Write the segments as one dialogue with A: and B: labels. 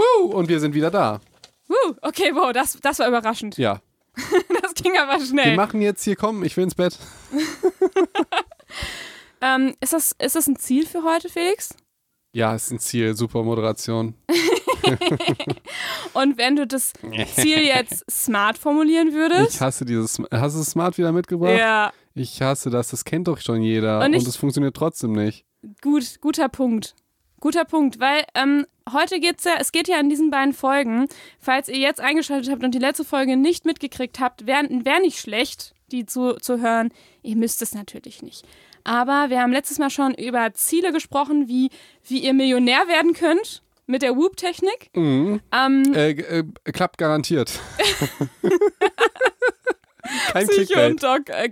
A: Woo, und wir sind wieder da.
B: Uh, okay, wow, das, das war überraschend.
A: Ja.
B: Das ging aber
A: Wir
B: schnell.
A: machen jetzt hier, komm, ich will ins Bett.
B: Ähm, ist, das, ist das ein Ziel für heute, Felix?
A: Ja, ist ein Ziel, super Moderation.
B: Und wenn du das Ziel jetzt smart formulieren würdest?
A: Ich hasse dieses. Hast du Smart wieder mitgebracht?
B: Ja,
A: Ich hasse das, das kennt doch schon jeder.
B: Und
A: es funktioniert trotzdem nicht.
B: gut, guter Punkt. Guter Punkt, weil ähm, heute geht's ja, es geht ja in diesen beiden Folgen, falls ihr jetzt eingeschaltet habt und die letzte Folge nicht mitgekriegt habt, wäre wär nicht schlecht, die zu, zu hören. Ihr müsst es natürlich nicht. Aber wir haben letztes Mal schon über Ziele gesprochen, wie, wie ihr Millionär werden könnt mit der Whoop-Technik.
A: Mhm.
B: Ähm,
A: Äh, äh, klappt garantiert. Kein
B: Psycho und Dog äh.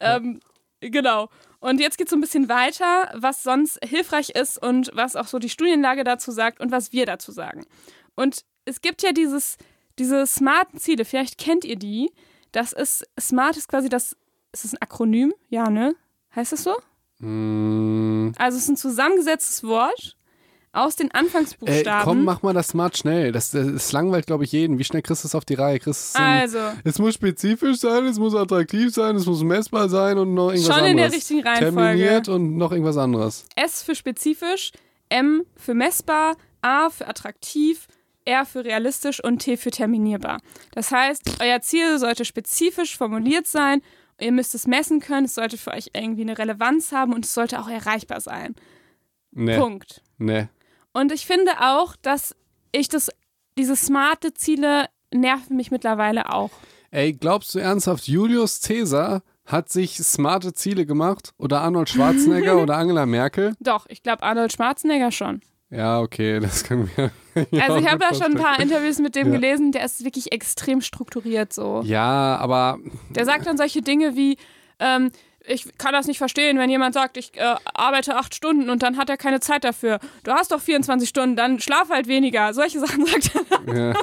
B: Ähm, genau. Und jetzt geht es so ein bisschen weiter, was sonst hilfreich ist und was auch so die Studienlage dazu sagt und was wir dazu sagen. Und es gibt ja dieses, diese smarten Ziele, vielleicht kennt ihr die. Das ist, smart ist quasi das, ist das ein Akronym? Ja, ne? Heißt das so?
A: Mm,
B: Also es ist ein zusammengesetztes Wort aus den Anfangsbuchstaben.
A: komm, mach mal das smart schnell. Das, das, langweilt, glaube ich, jeden. Wie schnell kriegst du es auf die Reihe? Kriegst
B: also,
A: Es muss spezifisch sein, es muss attraktiv sein, es muss messbar sein und noch irgendwas
B: schon
A: anderes.
B: in der richtigen Reihenfolge.
A: Terminiert und noch irgendwas anderes.
B: S für spezifisch, M für messbar, A für attraktiv, R für realistisch und T für terminierbar. Das heißt, euer Ziel sollte spezifisch formuliert sein, ihr müsst es messen können, es sollte für euch irgendwie eine Relevanz haben und es sollte auch erreichbar sein.
A: Nee.
B: Punkt.
A: Nee.
B: Und ich finde auch, dass ich das, diese smarte Ziele nerven mich mittlerweile auch.
A: Ey, glaubst du ernsthaft, Julius Caesar hat sich smarte Ziele gemacht? Oder Arnold Schwarzenegger oder Angela Merkel?
B: Doch, ich glaube Arnold Schwarzenegger schon.
A: Ja, okay, das können wir.
B: Also ich habe da schon ein paar Interviews mit dem
A: Ja.
B: gelesen, der ist wirklich extrem strukturiert so.
A: Ja, aber
B: Der sagt dann solche Dinge wie, ähm, ich kann das nicht verstehen, wenn jemand sagt, ich äh, arbeite acht Stunden und dann hat er keine Zeit dafür. Du hast doch 24 Stunden, dann schlaf halt weniger. Solche Sachen sagt er.
A: Ja.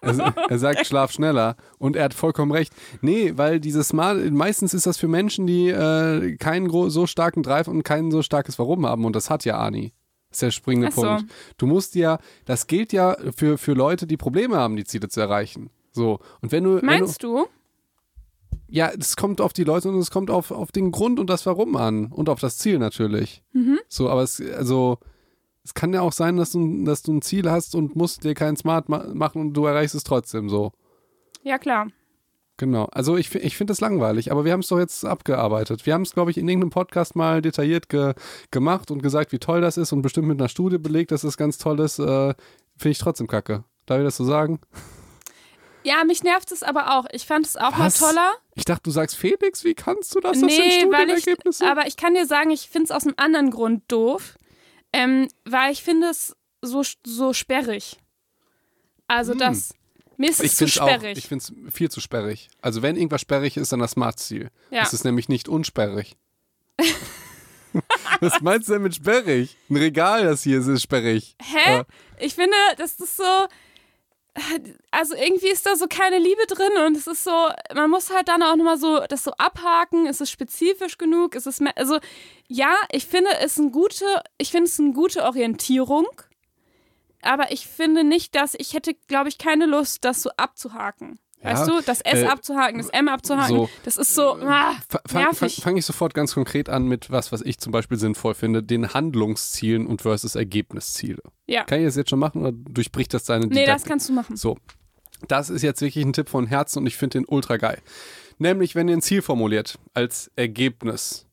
A: Er, er sagt, schlaf schneller. Und er hat vollkommen recht. Nee, weil dieses Smart, meistens ist das für Menschen, die äh, keinen so starken Drive und kein so starkes Warum haben. Und das hat ja Ani. Das ist der springende
B: so.
A: Punkt. Du musst ja, das gilt ja für, für Leute, die Probleme haben, die Ziele zu erreichen. So. Und wenn du. wenn
B: Meinst du?
A: du ja, es kommt auf die Leute und es kommt auf, auf den Grund und das Warum an. Und auf das Ziel natürlich.
B: Mhm.
A: So, aber es, also. Es kann ja auch sein, dass du, dass du ein Ziel hast und musst dir kein Smart ma machen und du erreichst es trotzdem so.
B: Ja, klar.
A: Genau. Also ich, ich finde das langweilig, aber wir haben es doch jetzt abgearbeitet. Wir haben es, glaube ich, in irgendeinem Podcast mal detailliert ge gemacht und gesagt, wie toll das ist und bestimmt mit einer Studie belegt, dass das ganz toll ist. Äh, finde ich trotzdem kacke. Darf ich das so sagen?
B: Ja, mich nervt es aber auch. Ich fand es auch
A: Was?
B: mal toller.
A: Ich dachte, du sagst Felix, wie kannst du das? Das sind
B: nee, weil ich.
A: Studienergebnisse.
B: Aber ich kann dir sagen, ich finde es aus einem anderen Grund doof. Ähm, weil ich finde es so, so sperrig. Also das. Mir ist es
A: Hm. ich
B: zu
A: es auch,
B: sperrig.
A: ich finde es viel zu sperrig. Also wenn irgendwas sperrig ist, dann das Smart-Ziel.
B: Ja.
A: Es ist nämlich nicht unsperrig. Was meinst du denn mit sperrig? Ein Regal, das hier ist, ist sperrig.
B: Hä?
A: Äh,
B: Ich finde, das ist so. Also irgendwie ist da so keine Liebe drin und es ist so, man muss halt dann auch nochmal so das so abhaken, ist es spezifisch genug, ist es also ja, ich finde es eine gute, ich finde es eine gute Orientierung, aber ich finde nicht, dass, ich hätte, glaube ich, keine Lust, das so abzuhaken. Weißt
A: Ja,
B: du, das S
A: äh,
B: abzuhaken, das M abzuhaken,
A: so.
B: das ist so, ah,
A: Fa- Fange fang,
B: nervig.
A: fang ich sofort ganz konkret an mit was, was ich zum Beispiel sinnvoll finde, den Handlungszielen und versus Ergebnisziele.
B: Ja.
A: Kann ich das jetzt schon machen oder durchbricht das deine
B: nee, das
A: Didaktik?
B: kannst du machen.
A: So, das ist jetzt wirklich ein Tipp von Herzen und ich finde den ultra geil. Nämlich, wenn ihr ein Ziel formuliert als Ergebnis.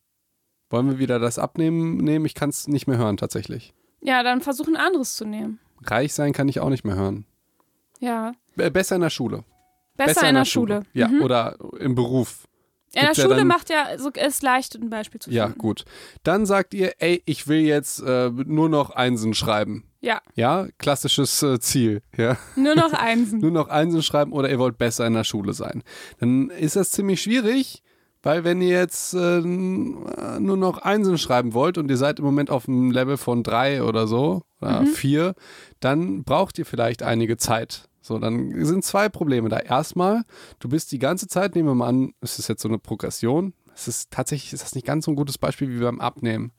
A: Wollen wir wieder das abnehmen? Nehmen? Ich kann es nicht mehr hören tatsächlich.
B: Ja, dann versuch ein anderes zu nehmen.
A: Reich sein kann ich auch nicht mehr hören.
B: Ja.
A: Besser in der Schule.
B: Besser, in der Schule.
A: Ja,
B: Mhm.
A: oder im Beruf.
B: In der
A: Gibt's ja
B: Schule
A: dann-
B: macht ja, so, ist leicht, ein Beispiel zu
A: Ja,
B: finden.
A: gut. Dann sagt ihr, ey, ich will jetzt äh, nur noch Einsen schreiben.
B: Ja,
A: Ja, klassisches äh, Ziel. Ja,
B: nur noch Einsen.
A: nur noch Einsen schreiben oder ihr wollt besser in der Schule sein. Dann ist das ziemlich schwierig, weil wenn ihr jetzt äh, nur noch Einsen schreiben wollt und ihr seid im Moment auf einem Level von drei oder so oder vier, dann braucht ihr vielleicht einige Zeit. So, dann sind zwei Probleme da. Erstmal, du bist die ganze Zeit, nehmen wir mal an, es ist jetzt so eine Progression. Es ist tatsächlich ist das nicht ganz so ein gutes Beispiel wie beim Abnehmen.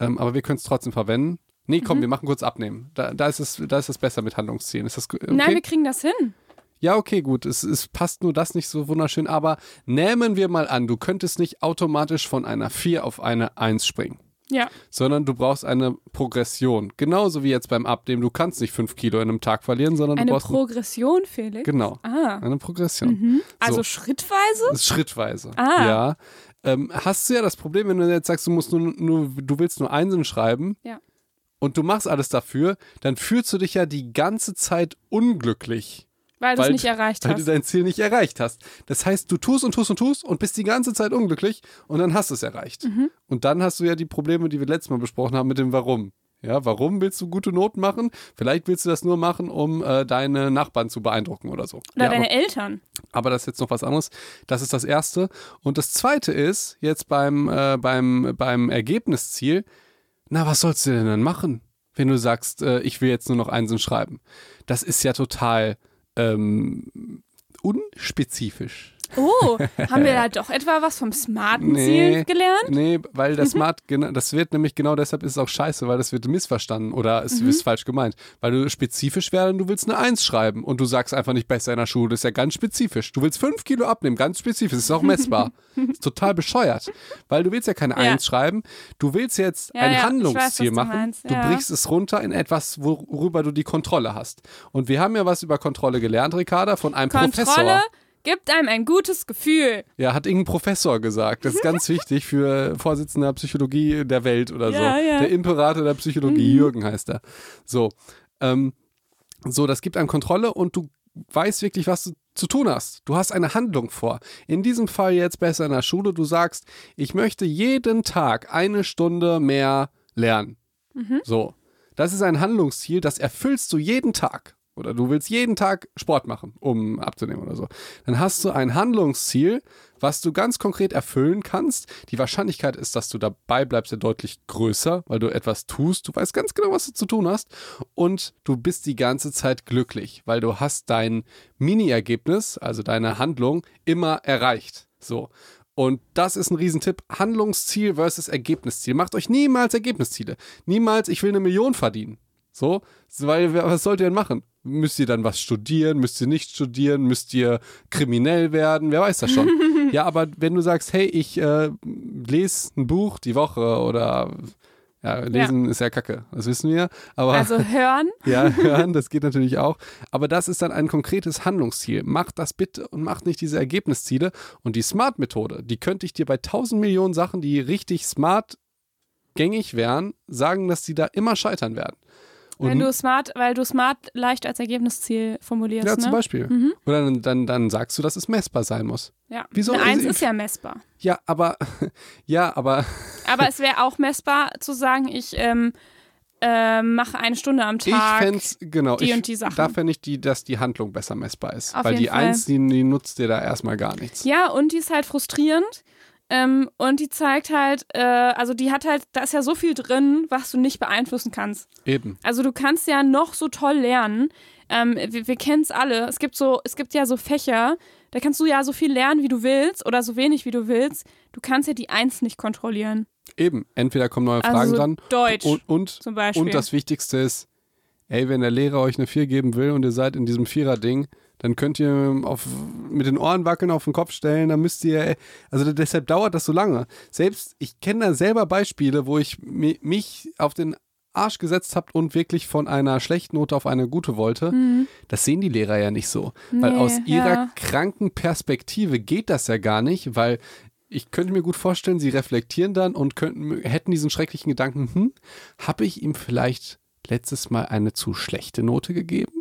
A: Ähm, aber wir können es trotzdem verwenden. Nee, komm, wir machen kurz abnehmen. Da, da, ist es, da ist es besser mit Handlungszielen. Ist das okay?
B: Nein, wir kriegen das hin.
A: Ja, okay, gut. Es, es passt nur das nicht so wunderschön. Aber nehmen wir mal an, du könntest nicht automatisch von einer 4 auf eine 1 springen.
B: Ja.
A: Sondern du brauchst eine Progression. Genauso wie jetzt beim Abnehmen. Du kannst nicht 5 Kilo in einem Tag verlieren, sondern
B: Eine
A: du brauchst.
B: Progression, Felix?
A: genau.
B: Ah.
A: Eine Progression.
B: Mhm. Also
A: So.
B: schrittweise?
A: Schrittweise.
B: Ah.
A: Ja. Ähm, hast du ja das Problem, wenn du jetzt sagst, du musst nur, nur du willst nur Einsen schreiben
B: Ja.
A: und du machst alles dafür, dann fühlst du dich ja die ganze Zeit unglücklich.
B: Weil du es
A: weil-
B: nicht erreicht
A: weil du
B: hast.
A: dein Ziel nicht erreicht hast. Das heißt, du tust und tust und tust und bist die ganze Zeit unglücklich und dann hast du es erreicht.
B: Mhm.
A: Und dann hast du ja die Probleme, die wir letztes Mal besprochen haben mit dem Warum. Ja, warum willst du gute Noten machen? Vielleicht willst du das nur machen, um äh, deine Nachbarn zu beeindrucken oder so.
B: Oder
A: ja,
B: deine
A: aber,
B: Eltern.
A: aber das ist jetzt noch was anderes. Das ist das Erste. Und das Zweite ist jetzt beim, äh, beim, beim Ergebnisziel, na, was sollst du denn dann machen, wenn du sagst, äh, ich will jetzt nur noch Einsen schreiben? Das ist ja total ähm, unspezifisch.
B: Oh, haben wir da doch etwa was vom smarten Ziel gelernt?
A: Nee, weil das Smart, gena- das wird nämlich genau deshalb ist es auch scheiße, weil das wird missverstanden oder es
B: Mhm.
A: ist falsch gemeint. Weil du spezifisch werden, du willst eine Eins schreiben und du sagst einfach nicht besser in der Schule. Das ist ja ganz spezifisch. Du willst fünf Kilo abnehmen, ganz spezifisch. Das ist auch messbar. Das ist total bescheuert. Weil du willst ja keine
B: Ja.
A: Eins schreiben. Du willst jetzt
B: Ja,
A: ein
B: ja, weiß,
A: Handlungsziel
B: du
A: machen. Du
B: ja.
A: brichst es runter in etwas, worüber du die Kontrolle hast. Und wir haben ja was über Kontrolle gelernt, Ricarda, von einem
B: Kontrolle
A: Professor.
B: Gibt einem ein gutes Gefühl.
A: Ja, hat irgendein Professor gesagt. Das ist ganz wichtig für Vorsitzender Psychologie der Welt oder so.
B: Ja, ja.
A: Der Imperator der Psychologie,
B: Mhm.
A: Jürgen heißt er. So. Ähm, so, das gibt einem Kontrolle und du weißt wirklich, was du zu tun hast. Du hast eine Handlung vor. In diesem Fall jetzt besser in der Schule. Du sagst, ich möchte jeden Tag eine Stunde mehr lernen.
B: Mhm.
A: So. Das ist ein Handlungsziel, das erfüllst du jeden Tag. Oder du willst jeden Tag Sport machen, um abzunehmen oder so. Dann hast du ein Handlungsziel, was du ganz konkret erfüllen kannst. Die Wahrscheinlichkeit ist, dass du dabei bleibst, ja deutlich größer, weil du etwas tust. Du weißt ganz genau, was du zu tun hast. Und du bist die ganze Zeit glücklich, weil du hast dein Mini-Ergebnis, also deine Handlung, immer erreicht. So. Und das ist ein Riesentipp. Handlungsziel versus Ergebnisziel. Macht euch niemals Ergebnisziele. Niemals, ich will eine Million verdienen. So, weil was sollt ihr denn machen? Müsst ihr dann was studieren? Müsst ihr nicht studieren? Müsst ihr kriminell werden? Wer weiß das schon. ja, aber wenn du sagst, hey, ich äh, lese ein Buch die Woche oder ja, lesen ist ja kacke, das wissen wir. Aber
B: Also hören.
A: ja, hören, das geht natürlich auch. Aber das ist dann ein konkretes Handlungsziel. Macht das bitte und macht nicht diese Ergebnisziele. Und die Smart-Methode, die könnte ich dir bei tausend Millionen Sachen, die richtig smart gängig wären, sagen, dass die da immer scheitern werden. Und
B: Wenn du smart, weil du smart leicht als Ergebnisziel formulierst.
A: ja,
B: ne?
A: zum Beispiel. Oder dann, dann, dann sagst du, dass es messbar sein muss.
B: Ja.
A: Wieso?
B: Eine Eins ist ja messbar.
A: Ja, aber, ja, aber
B: Aber es wäre auch messbar zu sagen, ich ähm, äh, mache eine Stunde am
A: ich
B: Tag.
A: fände genau,
B: die
A: ich,
B: und die Sachen.
A: da fände ich, die, dass die Handlung besser messbar ist.
B: Auf
A: Weil
B: jeden
A: die
B: Fall.
A: Eins, die, die nutzt dir da erstmal gar nichts.
B: Ja, und die ist halt frustrierend. Ähm, und die zeigt halt, äh, also die hat halt, da ist ja so viel drin, was du nicht beeinflussen kannst.
A: Eben.
B: Also du kannst ja noch so toll lernen. Ähm, wir wir kennen es alle. Es gibt so, es gibt ja so Fächer, da kannst du ja so viel lernen, wie du willst, oder so wenig, wie du willst. Du kannst ja die Eins nicht kontrollieren.
A: Eben. Entweder kommen neue
B: Also
A: Fragen
B: so
A: dran.
B: Deutsch
A: Und, und,
B: zum Beispiel.
A: und das Wichtigste ist, ey, wenn der Lehrer euch eine 4 geben will und ihr seid in diesem Vierer-Ding, dann könnt ihr auf, mit den Ohren wackeln, auf den Kopf stellen, dann müsst ihr, also deshalb dauert das so lange. Selbst, ich kenne da selber Beispiele, wo ich mi- mich auf den Arsch gesetzt habe und wirklich von einer schlechten Note auf eine gute wollte. Das sehen die Lehrer ja nicht so. weil
B: Mhm. Nee,
A: aus ihrer
B: ja.
A: kranken Perspektive geht das ja gar nicht, weil ich könnte mir gut vorstellen, sie reflektieren dann und könnten, hätten diesen schrecklichen Gedanken, hm, habe ich ihm vielleicht letztes Mal eine zu schlechte Note gegeben?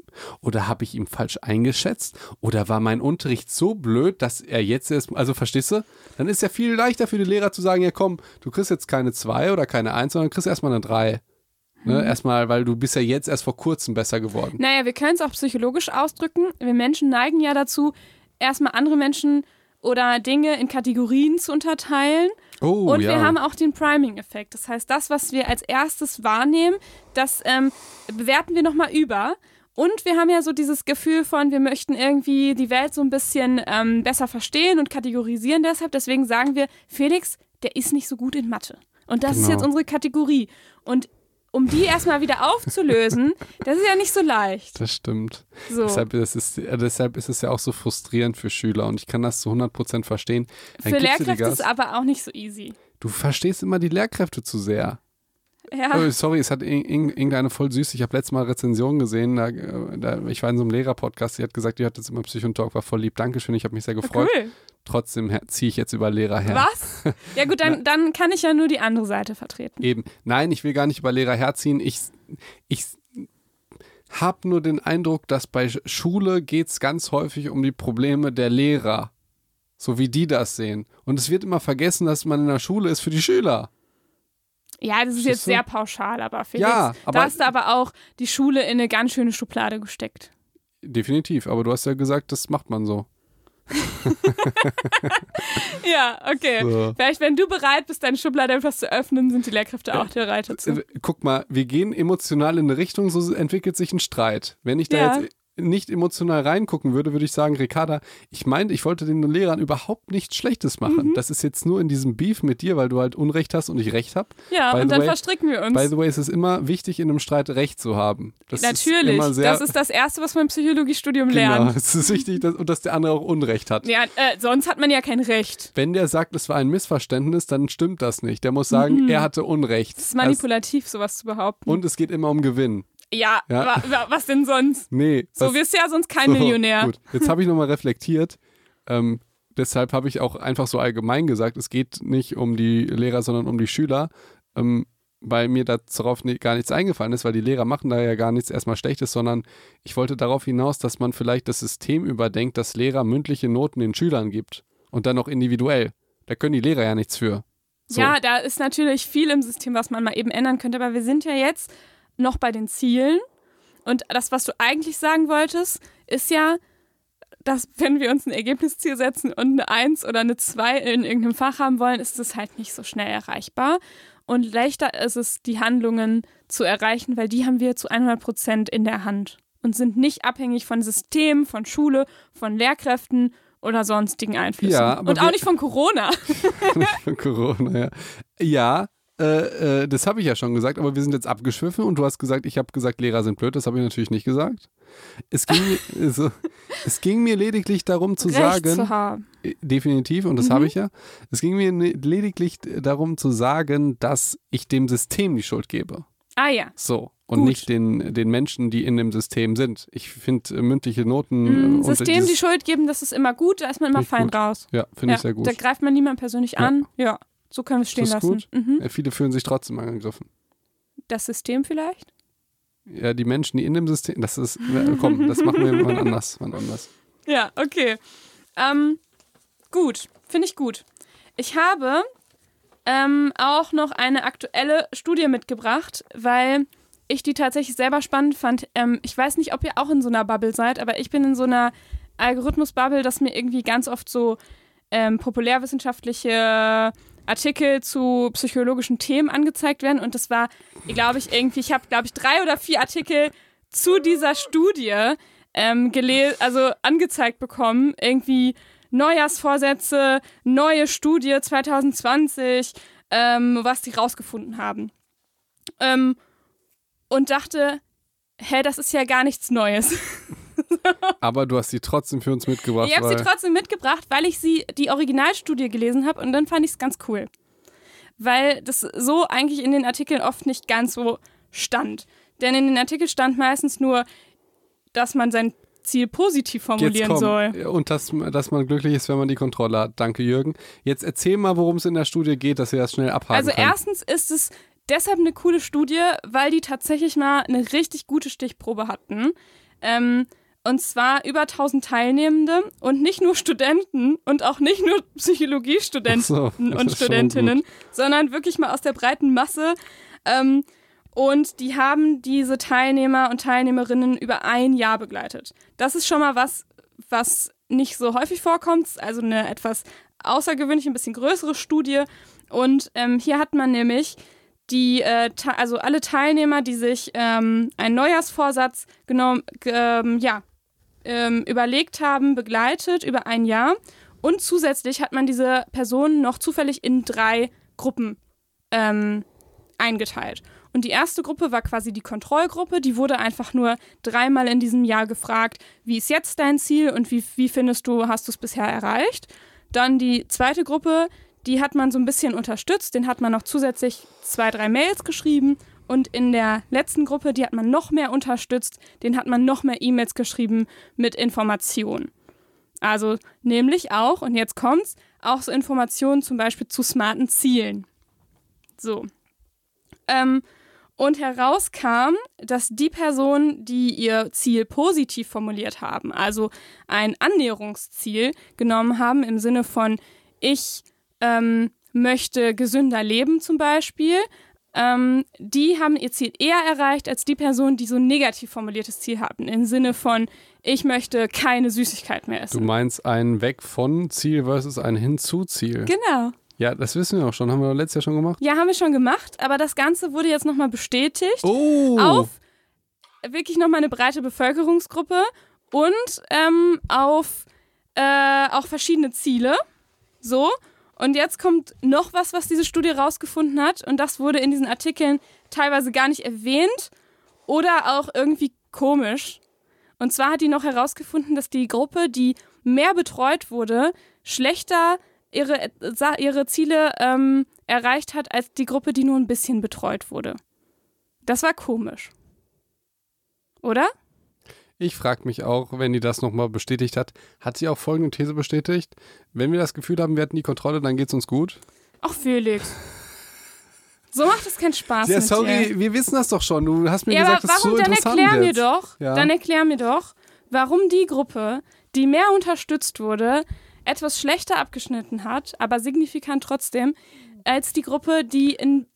A: Oder habe ich ihn falsch eingeschätzt? Oder war mein Unterricht so blöd, dass er jetzt erst, also verstehst du? Dann ist ja viel leichter für die Lehrer zu sagen, ja komm, du kriegst jetzt keine zwei oder keine eins, sondern kriegst erstmal eine drei. Ne? Erstmal, weil du bist ja jetzt erst vor kurzem besser geworden.
B: Naja, wir können es auch psychologisch ausdrücken. Wir Menschen neigen ja dazu, erstmal andere Menschen oder Dinge in Kategorien zu unterteilen.
A: Oh,
B: Und
A: ja.
B: wir haben auch den Priming-Effekt. Das heißt, das, was wir als erstes wahrnehmen, das ähm, bewerten wir nochmal über. Und wir haben ja so dieses Gefühl von, wir möchten irgendwie die Welt so ein bisschen ähm, besser verstehen und kategorisieren deshalb. Deswegen sagen wir, Felix, der ist nicht so gut in Mathe. Und das ist
A: Genau.
B: jetzt unsere Kategorie. Und um die erstmal wieder aufzulösen, das ist ja nicht so leicht.
A: Das stimmt.
B: So.
A: Deshalb, ist es, äh, deshalb ist es ja auch so frustrierend für Schüler und ich kann das zu 100% verstehen. Dann
B: Für Lehrkräfte ist es aber auch nicht so easy.
A: Du verstehst immer die Lehrkräfte zu sehr.
B: Ja.
A: Oh, sorry, es hat ir- ir- irgendeine voll süß. Ich habe letztes Mal Rezension gesehen. Da, äh, da, ich war in so einem Lehrerpodcast. Die hat gesagt, die hat jetzt immer Psychontalk, war voll lieb. Dankeschön, ich habe mich sehr gefreut.
B: Cool.
A: Trotzdem ziehe ich jetzt über Lehrer her.
B: Was? Ja gut, dann, dann kann ich ja nur die andere Seite vertreten.
A: Eben. Nein, ich will gar nicht über Lehrer herziehen. Ich, ich habe nur den Eindruck, dass bei Sch- Schule geht es ganz häufig um die Probleme der Lehrer. So wie die das sehen. Und es wird immer vergessen, dass man in der Schule ist für die Schüler.
B: Ja, das ist
A: Verstehst
B: jetzt sehr pauschal, aber Felix,
A: Ja, aber-
B: da hast du aber auch die Schule in eine ganz schöne Schublade gesteckt.
A: Definitiv. Aber du hast ja gesagt, das macht man so.
B: Ja, okay.
A: So.
B: Vielleicht, wenn du bereit bist, deine Schublade etwas zu öffnen, sind die Lehrkräfte auch bereit dazu.
A: Äh, Guck mal, wir gehen emotional in eine Richtung, so entwickelt sich ein Streit. Wenn ich da
B: Ja.
A: jetzt nicht emotional reingucken würde, würde ich sagen, Ricarda, ich meinte, ich wollte den Lehrern überhaupt nichts Schlechtes machen.
B: Mhm.
A: Das ist jetzt nur in diesem Beef mit dir, weil du halt Unrecht hast und ich Recht habe.
B: Ja,
A: by
B: und dann
A: way-
B: verstricken wir uns.
A: By the way, es ist immer wichtig, in einem Streit Recht zu haben. Das Ist
B: Natürlich,
A: immer sehr,
B: das ist das Erste, was man im Psychologiestudium
A: genau,
B: lernt.
A: es ist wichtig, dass, und dass der andere auch Unrecht hat.
B: Ja, äh, sonst hat man ja kein Recht.
A: Wenn der sagt, es war ein Missverständnis, dann stimmt das nicht. Der muss sagen, er hatte Unrecht.
B: Mhm. Das ist manipulativ, sowas zu behaupten.
A: und es geht immer um Gewinn.
B: Ja,
A: Ja.
B: wa wa was denn sonst?
A: Nee.
B: So wirst du ja sonst kein
A: So,
B: Millionär.
A: Gut, jetzt habe ich nochmal reflektiert. Ähm, deshalb habe ich auch einfach so allgemein gesagt, es geht nicht um die Lehrer, sondern um die Schüler, ähm, weil mir darauf gar nichts eingefallen ist, weil die Lehrer machen da ja gar nichts erstmal Schlechtes, sondern ich wollte darauf hinaus, dass man vielleicht das System überdenkt, dass Lehrer mündliche Noten den Schülern gibt und dann auch individuell. Da können die Lehrer ja nichts für. So.
B: Ja, da ist natürlich viel im System, was man mal eben ändern könnte, aber wir sind ja jetzt noch bei den Zielen. Und das, was du eigentlich sagen wolltest, ist ja, dass wenn wir uns ein Ergebnisziel setzen und eine 1 oder eine 2 in irgendeinem Fach haben wollen, ist das halt nicht so schnell erreichbar. Und leichter ist es, die Handlungen zu erreichen, weil die haben wir zu 100 Prozent in der Hand und sind nicht abhängig von Systemen, von Schule, von Lehrkräften oder sonstigen Einflüssen.
A: Ja,
B: und auch nicht von Corona.
A: Von Corona, ja. Ja, äh, äh, das habe ich ja schon gesagt, aber wir sind jetzt abgeschwiffen und du hast gesagt, ich habe gesagt, Lehrer sind blöd. Das habe ich natürlich nicht gesagt. Es ging, mir- also, es ging mir lediglich darum zu
B: Recht
A: sagen,
B: zu haben.
A: äh, definitiv, und das
B: Mhm.
A: habe ich ja, es ging mir ne- lediglich darum zu sagen, dass ich dem System die Schuld gebe.
B: Ah ja.
A: So. Und
B: Gut.
A: nicht den, den Menschen, die in dem System sind. Ich finde mündliche Noten.
B: Mm, System
A: dieses-
B: die Schuld geben, das ist immer gut, da ist man immer fein
A: gut.
B: raus.
A: Ja, finde
B: Ja,
A: ich sehr gut.
B: Da greift man niemand persönlich
A: Ja.
B: an. Ja, so können wir es stehen
A: das
B: lassen.
A: gut?
B: Mhm.
A: Äh, Viele fühlen sich trotzdem angegriffen.
B: Das System vielleicht?
A: Ja, die Menschen, die in dem System, das ist, ja, komm, das machen wir wann anders, wann anders.
B: Ja, okay. Ähm, gut, finde ich gut. Ich habe ähm, auch noch eine aktuelle Studie mitgebracht, weil ich die tatsächlich selber spannend fand. Ähm, ich weiß nicht, ob ihr auch in so einer Bubble seid, aber ich bin in so einer Algorithmus-Bubble, dass mir irgendwie ganz oft so ähm, populärwissenschaftliche Artikel zu psychologischen Themen angezeigt werden. Und das war, glaube ich, irgendwie, ich habe, glaube ich, drei oder vier Artikel zu dieser Studie ähm, also angezeigt bekommen. Irgendwie Neujahrsvorsätze, neue Studie 2020, ähm, was die rausgefunden haben. Ähm, und dachte, hä, das ist ja gar nichts Neues.
A: Aber du hast sie trotzdem für uns mitgebracht.
B: Ich habe sie trotzdem mitgebracht, weil ich sie die Originalstudie gelesen habe und dann fand ich es ganz cool. Weil das so eigentlich in den Artikeln oft nicht ganz so stand. Denn in den Artikeln stand meistens nur, dass man sein Ziel positiv formulieren soll.
A: Und dass, dass man glücklich ist, wenn man die Kontrolle hat. Danke, Jürgen. Jetzt erzähl mal, worum es in der Studie geht, dass wir das schnell abhaken
B: Also
A: können.
B: erstens ist es deshalb eine coole Studie, weil die tatsächlich mal eine richtig gute Stichprobe hatten. Ähm, und zwar über 1000 Teilnehmende und nicht nur Studenten und auch nicht nur Psychologiestudenten
A: so,
B: und Studentinnen, sondern wirklich mal aus der breiten Masse. Ähm, und die haben diese Teilnehmer und Teilnehmerinnen über ein Jahr begleitet. Das ist schon mal was, was nicht so häufig vorkommt. Also eine etwas außergewöhnliche, ein bisschen größere Studie. Und ähm, hier hat man nämlich die, äh, also alle Teilnehmer, die sich ähm, einen Neujahrsvorsatz genommen, ge- ähm, ja, ähm, überlegt haben, begleitet über ein Jahr. Und zusätzlich hat man diese Personen noch zufällig in drei Gruppen ähm, eingeteilt. Und die erste Gruppe war quasi die Kontrollgruppe. Die wurde einfach nur dreimal in diesem Jahr gefragt, wie ist jetzt dein Ziel und wie, wie findest du, hast du es bisher erreicht? Dann die zweite Gruppe, die hat man so ein bisschen unterstützt. Den hat man noch zusätzlich zwei, drei Mails geschrieben. Und in der letzten Gruppe, die hat man noch mehr unterstützt. Den hat man noch mehr E-Mails geschrieben mit Informationen. Also nämlich auch, und jetzt kommt's, auch so Informationen zum Beispiel zu smarten Zielen. So. Ähm, und herauskam, dass die Personen, die ihr Ziel positiv formuliert haben, also ein Annäherungsziel genommen haben im Sinne von ich ähm, möchte gesünder leben zum Beispiel, ähm, die haben ihr Ziel eher erreicht als die Personen, die so ein negativ formuliertes Ziel hatten, im Sinne von ich möchte keine Süßigkeit mehr essen.
A: Du meinst ein Weg von Ziel versus ein Hinzu-Ziel.
B: Genau.
A: Ja, das wissen wir auch schon. Haben wir letztes Jahr schon gemacht?
B: Ja, haben wir schon gemacht, aber das Ganze wurde jetzt nochmal bestätigt
A: Oh!
B: auf wirklich nochmal eine breite Bevölkerungsgruppe und ähm, auf äh, auch verschiedene Ziele. So. Und jetzt kommt noch was, was diese Studie rausgefunden hat. Und das wurde in diesen Artikeln teilweise gar nicht erwähnt oder auch irgendwie komisch. Und zwar hat die noch herausgefunden, dass die Gruppe, die mehr betreut wurde, schlechter ihre, ihre Ziele ähm, erreicht hat als die Gruppe, die nur ein bisschen betreut wurde. Das war komisch. Oder?
A: Ich frage mich auch, wenn die das nochmal bestätigt hat, hat sie auch folgende These bestätigt? Wenn wir das Gefühl haben, wir hatten die Kontrolle, dann geht's uns gut?
B: Ach, Felix. So macht es keinen Spaß.
A: Ja, sorry,
B: Dir.
A: wir wissen das doch schon. Du hast mir
B: Ja,
A: gesagt,
B: aber
A: das ist
B: warum?
A: so
B: dann
A: interessant
B: erklär mir
A: jetzt.
B: doch.
A: Ja.
B: Dann erklär mir doch, warum die Gruppe, die mehr unterstützt wurde, etwas schlechter abgeschnitten hat, aber signifikant trotzdem, als die Gruppe, die in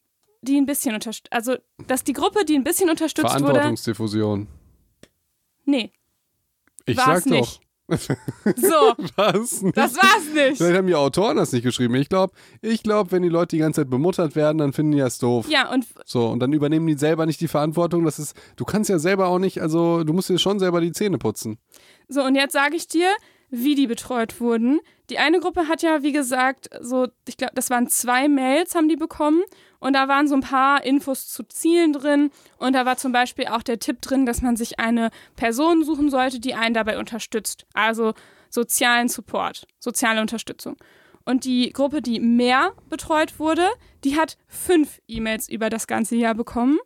B: die ein bisschen unterstützt, also dass die Gruppe, die ein bisschen unterstützt wurde,
A: Verantwortungsdiffusion.
B: Nee,
A: Ich
B: war's
A: sag
B: nicht.
A: doch.
B: So,
A: Was? Nicht?
B: das war's nicht.
A: Vielleicht haben die Autoren das nicht geschrieben. Ich glaube, ich glaub, wenn die Leute die ganze Zeit bemuttert werden, dann finden die das doof.
B: Ja, und
A: So, und dann übernehmen die selber nicht die Verantwortung. Das ist, du kannst ja selber auch nicht, also du musst dir schon selber die Zähne putzen.
B: So, und jetzt sage ich dir, wie die betreut wurden. Die eine Gruppe hat ja, wie gesagt, so, ich glaube, das waren zwei Mails, haben die bekommen. Und da waren so ein paar Infos zu Zielen drin. Und da war zum Beispiel auch der Tipp drin, dass man sich eine Person suchen sollte, die einen dabei unterstützt. Also sozialen Support, soziale Unterstützung. Und die Gruppe, die mehr betreut wurde, die hat fünf E-Mails über das ganze Jahr bekommen.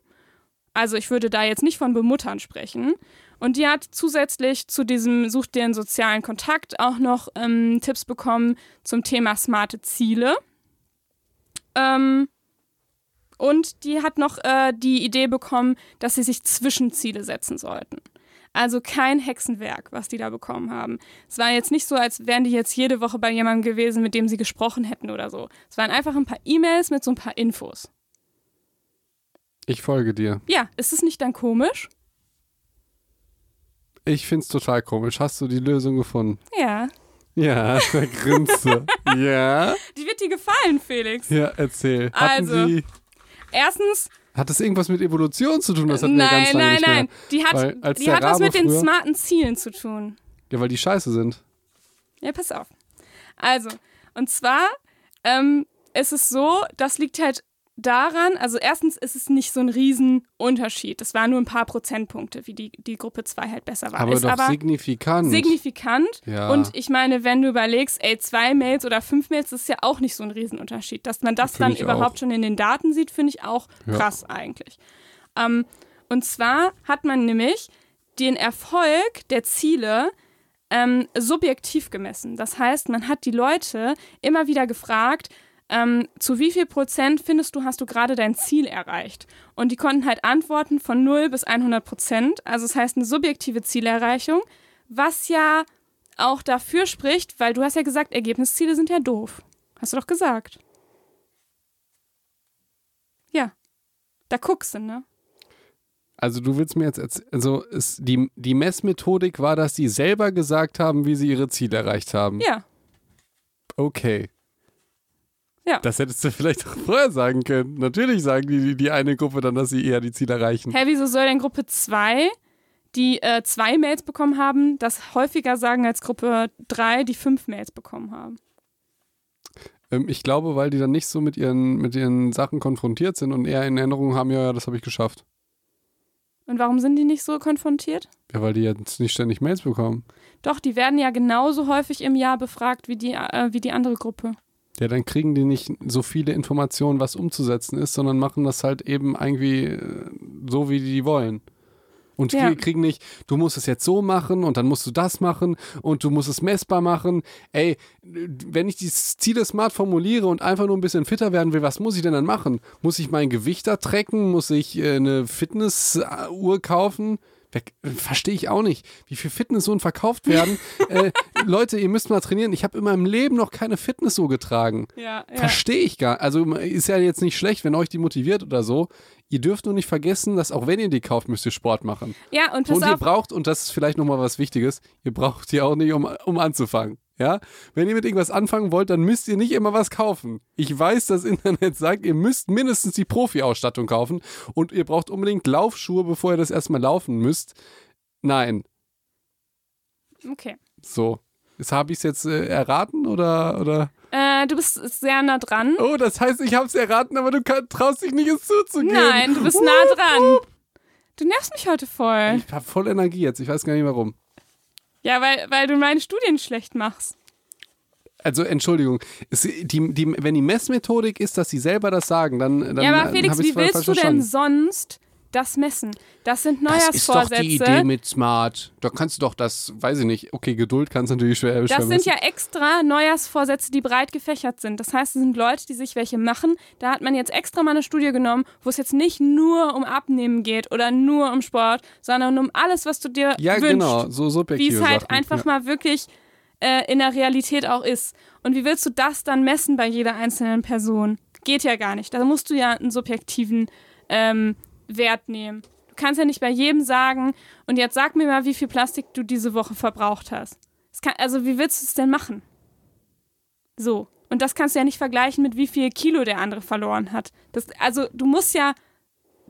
B: Also ich würde da jetzt nicht von Bemuttern sprechen. Und die hat zusätzlich zu diesem Such dir einen sozialen Kontakt auch noch ähm, Tipps bekommen zum Thema smarte Ziele. Ähm, und die hat noch äh, die Idee bekommen, dass sie sich Zwischenziele setzen sollten. Also kein Hexenwerk, was die da bekommen haben. Es war jetzt nicht so, als wären die jetzt jede Woche bei jemandem gewesen, mit dem sie gesprochen hätten oder so. Es waren einfach ein paar E-Mails mit so ein paar Infos.
A: Ich folge dir.
B: Ja, ist es nicht dann komisch?
A: Ich find's total komisch. Hast du die Lösung gefunden?
B: Ja.
A: Ja, da grinst du. ja?
B: Die wird dir gefallen, Felix.
A: Ja, erzähl. Hatten
B: Also,
A: sie,
B: Erstens,
A: hat das irgendwas mit Evolution zu tun? Das wir
B: nein,
A: ganz lange
B: nein,
A: nicht mehr.
B: nein. Die hat,
A: Weil
B: die hat was mit den
A: früher-
B: smarten Zielen zu tun.
A: Ja, weil die scheiße sind.
B: Ja, pass auf. Also, und zwar ähm, ist es so, das liegt halt daran, also erstens ist es nicht so ein Riesenunterschied. Das waren nur ein paar Prozentpunkte, wie die, die Gruppe 2 halt besser war.
A: Aber
B: ist
A: doch
B: aber
A: signifikant.
B: signifikant.
A: Ja.
B: Und ich meine, wenn du überlegst, ey, zwei Mails oder fünf Mails, das ist ja auch nicht so ein Riesenunterschied. Dass man das
A: Find
B: dann überhaupt
A: auch.
B: schon in den Daten sieht, finde ich auch
A: Ja.
B: krass eigentlich. Ähm, und zwar hat man nämlich den Erfolg der Ziele ähm, subjektiv gemessen. Das heißt, man hat die Leute immer wieder gefragt, ähm, zu wie viel Prozent findest du, hast du gerade dein Ziel erreicht? Und die konnten halt antworten von 0 bis 100 Prozent. Also das heißt eine subjektive Zielerreichung, was ja auch dafür spricht, weil du hast ja gesagt, Ergebnisziele sind ja doof. Hast du doch gesagt. Ja. Da guckst du, ne?
A: Also du willst mir jetzt erzählen, also die, die Messmethodik war, dass die selber gesagt haben, wie sie ihre Ziele erreicht haben.
B: Ja.
A: Okay.
B: Ja.
A: Das hättest du vielleicht auch vorher sagen können. Natürlich sagen die, die, eine Gruppe dann, dass sie eher die Ziele erreichen.
B: Hä, wieso soll denn Gruppe 2, die äh, zwei Mails bekommen haben, das häufiger sagen als Gruppe 3, die fünf Mails bekommen haben?
A: Ähm, ich glaube, weil die dann nicht so mit ihren, mit ihren Sachen konfrontiert sind und eher in Erinnerung haben, ja, ja, das habe ich geschafft.
B: Und warum sind die nicht so konfrontiert?
A: Ja, weil die jetzt nicht ständig Mails bekommen.
B: Doch, die werden ja genauso häufig im Jahr befragt wie die, äh, wie die andere Gruppe.
A: Ja, dann kriegen die nicht so viele Informationen, was umzusetzen ist, sondern machen das halt eben irgendwie äh, so, wie die wollen. Und
B: Ja.
A: die kriegen nicht, du musst es jetzt so machen und dann musst du das machen und du musst es messbar machen. Ey, wenn ich die Ziele smart formuliere und einfach nur ein bisschen fitter werden will, was muss ich denn dann machen? Muss ich mein Gewicht da tracken? Muss ich äh, eine Fitnessuhr kaufen? Verstehe ich auch nicht, wie viel Fitnessuhren verkauft werden. äh, Leute, ihr müsst mal trainieren. Ich habe in meinem Leben noch keine Fitnessuhr getragen.
B: Ja, ja.
A: Verstehe ich gar Also ist ja jetzt nicht schlecht, wenn euch die motiviert oder so. Ihr dürft nur nicht vergessen, dass auch wenn ihr die kauft, müsst ihr Sport machen.
B: Ja, und pass
A: und ihr
B: auf,
A: braucht, und das ist vielleicht nochmal was Wichtiges, ihr braucht die auch nicht, um, um anzufangen. Ja? Wenn ihr mit irgendwas anfangen wollt, dann müsst ihr nicht immer was kaufen. Ich weiß, das Internet sagt, ihr müsst mindestens die Profi-Ausstattung kaufen und ihr braucht unbedingt Laufschuhe, bevor ihr das erstmal laufen müsst. Nein.
B: okay.
A: So. Habe ich es jetzt äh, erraten oder, oder?
B: Äh, du bist sehr nah dran.
A: Oh, das heißt, ich habe es erraten, aber du kann, traust dich nicht, es zuzugeben.
B: Nein, du bist nah dran. Du nervst mich heute voll.
A: Ich habe voll Energie jetzt. Ich weiß gar nicht warum.
B: Ja, weil, weil du meine Studien schlecht machst.
A: Also Entschuldigung, die, die, wenn die Messmethodik ist, dass sie selber das sagen, dann, dann
B: ja, aber Felix, wie willst du denn sonst das messen? Das sind
A: Das ist doch
B: Neujahrsvorsätze.
A: die Idee mit Smart. Da kannst du doch das, weiß ich nicht. Okay, Geduld kannst du natürlich schwer,
B: Das sind ja extra Neujahrsvorsätze, die breit gefächert sind. Das heißt, es sind Leute, die sich welche machen. Da hat man jetzt extra mal eine Studie genommen, wo es jetzt nicht nur um Abnehmen geht oder nur um Sport, sondern um alles, was du dir
A: ja,
B: wünschst.
A: genau, so
B: Wie
A: subjektive
B: es halt
A: Sachen.
B: einfach
A: ja.
B: mal wirklich äh, in der Realität auch ist. Und wie willst du das dann messen bei jeder einzelnen Person? Geht ja gar nicht. Da musst du ja einen subjektiven ähm, Wert nehmen. Du kannst ja nicht bei jedem sagen, und jetzt sag mir mal, wie viel Plastik du diese Woche verbraucht hast. Kann, also wie willst du es denn machen? So. Und das kannst du ja nicht vergleichen mit wie viel Kilo der andere verloren hat. Das, also du musst ja,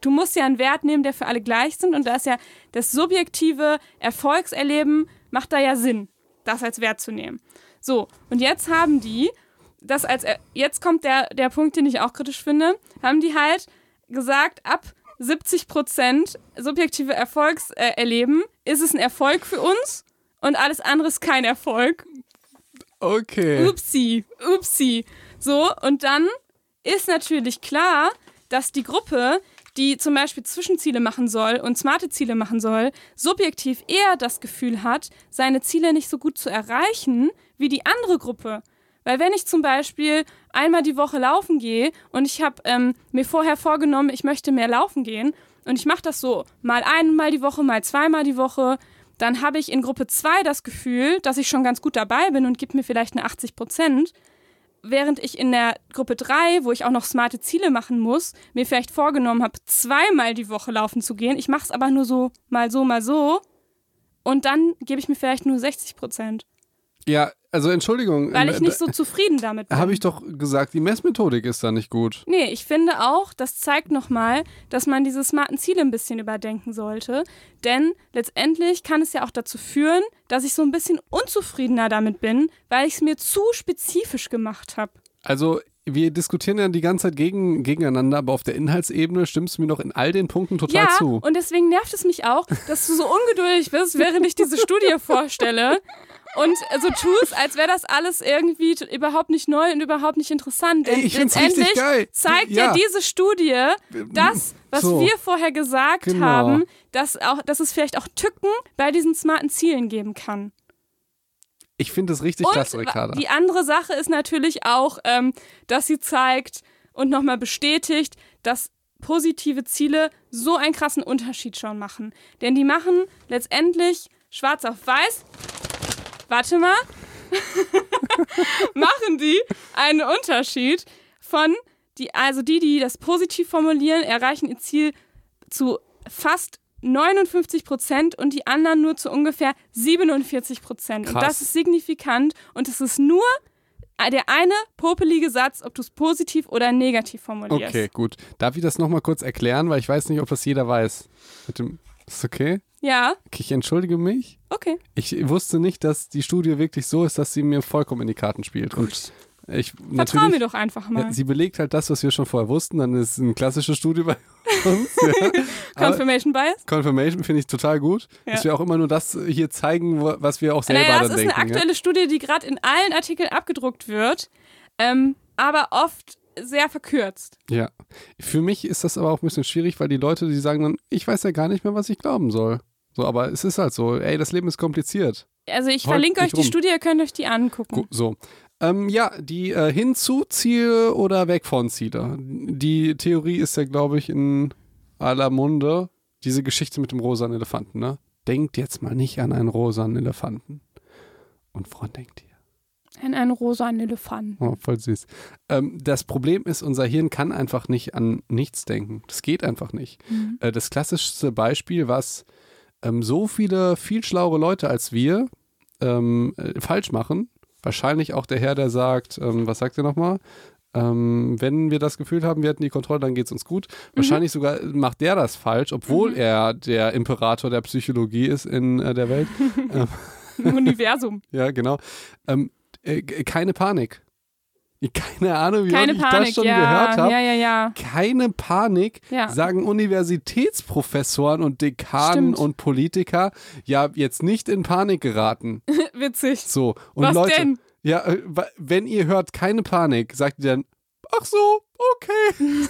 B: du musst ja einen Wert nehmen, der für alle gleich sind. Und da ist ja das subjektive Erfolgserleben macht da ja Sinn, das als Wert zu nehmen. So, und jetzt haben die, das als, er- jetzt kommt der, der Punkt, den ich auch kritisch finde, haben die halt gesagt, ab 70 Prozent subjektive Erfolgserleben ist es ein Erfolg für uns und alles andere ist kein Erfolg.
A: Okay.
B: Upsi, upsi. So, und dann ist natürlich klar, dass die Gruppe, die zum Beispiel Zwischenziele machen soll und smarte Ziele machen soll, subjektiv eher das Gefühl hat, seine Ziele nicht so gut zu erreichen wie die andere Gruppe. Weil wenn ich zum Beispiel einmal die Woche laufen gehe und ich habe ähm, mir vorher vorgenommen, ich möchte mehr laufen gehen und ich mache das so mal einmal die Woche, mal zweimal die Woche, dann habe ich in Gruppe 2 das Gefühl, dass ich schon ganz gut dabei bin und gebe mir vielleicht eine 80 Prozent. Während ich in der Gruppe 3, wo ich auch noch smarte Ziele machen muss, mir vielleicht vorgenommen habe, zweimal die Woche laufen zu gehen. Ich mache es aber nur so, mal so, mal so. Und dann gebe ich mir vielleicht nur 60 Prozent.
A: Ja, also Entschuldigung.
B: Weil
A: äh,
B: ich nicht so zufrieden damit bin.
A: Habe ich doch gesagt, die Messmethodik ist da nicht gut.
B: Nee, ich finde auch, das zeigt nochmal, dass man diese smarten Ziele ein bisschen überdenken sollte. Denn letztendlich kann es ja auch dazu führen, dass ich so ein bisschen unzufriedener damit bin, weil ich es mir zu spezifisch gemacht habe.
A: Also wir diskutieren ja die ganze Zeit gegen, gegeneinander, aber auf der Inhaltsebene stimmst du mir doch in all den Punkten total
B: Ja,
A: zu.
B: und deswegen nervt es mich auch, dass du so ungeduldig bist, während ich diese Studie vorstelle. Und so tust, als wäre das alles irgendwie überhaupt nicht neu und überhaupt nicht interessant. Denn
A: Ey, ich
B: letztendlich zeigt ja.
A: Ja.
B: diese Studie das, was
A: So.
B: wir vorher gesagt
A: Genau.
B: haben, dass, auch, dass es vielleicht auch Tücken bei diesen smarten Zielen geben kann.
A: Ich finde das richtig
B: Und
A: klasse, Ricarda.
B: die andere Sache ist natürlich auch, ähm, dass sie zeigt und nochmal bestätigt, dass positive Ziele so einen krassen Unterschied schon machen. Denn die machen letztendlich schwarz auf weiß. Warte mal. machen die einen Unterschied von die, also die, die das positiv formulieren, erreichen ihr Ziel zu fast 59 Prozent und die anderen nur zu ungefähr 47 Prozent. Und das ist signifikant und es ist nur der eine popelige Satz, ob du es positiv oder negativ formulierst.
A: Okay, gut. Darf ich das nochmal kurz erklären, weil ich weiß nicht, ob das jeder weiß. Mit dem, ist okay?
B: Ja,
A: Okay, ich entschuldige mich.
B: okay.
A: Ich wusste nicht, dass die Studie wirklich so ist, dass sie mir vollkommen in die Karten spielt. Und Ich,
B: Vertrau mir doch einfach mal.
A: Ja, sie belegt halt das, was wir schon vorher wussten. Dann ist es eine klassische Studie bei uns. Ja.
B: Confirmation Bias?
A: Confirmation finde ich total gut,
B: Ja.
A: dass wir auch immer nur das hier zeigen, was wir auch selber
B: Naja, das
A: dann
B: ist
A: denken.
B: eine aktuelle Studie, die gerade in allen Artikeln abgedruckt wird, ähm, aber oft sehr verkürzt.
A: ja? Für mich ist das aber auch ein bisschen schwierig, weil die Leute, die sagen dann, ich weiß ja gar nicht mehr, was ich glauben soll. So, aber es ist halt so, ey, das Leben ist kompliziert.
B: Also ich
A: Heult
B: verlinke euch die
A: rum.
B: Studie, ihr könnt euch die angucken.
A: Gu- So. Ähm, ja, die äh, Hinzu-Ziele oder weg von Ziele. Die Theorie ist ja, glaube ich, in aller Munde. Diese Geschichte mit dem rosanen Elefanten, ne? Denkt jetzt mal nicht an einen rosanen Elefanten. Und woran denkt ihr?
B: In einen rosanen Elefanten.
A: Oh, voll süß. Ähm, das Problem ist, unser Hirn kann einfach nicht an nichts denken. Das geht einfach nicht.
B: Mhm.
A: Äh, das klassischste Beispiel, was ähm, so viele viel schlauere Leute als wir ähm, äh, falsch machen, wahrscheinlich auch der Herr, der sagt, ähm, was sagt er nochmal? Ähm, wenn wir das Gefühl haben, wir hätten die Kontrolle, dann geht es uns gut. Wahrscheinlich sogar macht der das falsch, obwohl
B: Mhm.
A: er der Imperator der Psychologie ist in äh, der Welt.
B: Im Universum.
A: Ja, genau. Ähm, äh, keine Panik. Keine Ahnung, wie
B: Keine
A: oft ich
B: Panik,
A: das schon
B: ja.
A: gehört habe.
B: Ja, ja.
A: Keine Panik, sagen Universitätsprofessoren und Dekanen
B: Stimmt.
A: und Politiker, ja, jetzt nicht in Panik geraten.
B: Witzig.
A: So. Und
B: Was
A: Leute,
B: denn?
A: ja, äh, wenn ihr hört keine Panik, sagt ihr dann, ach so, okay.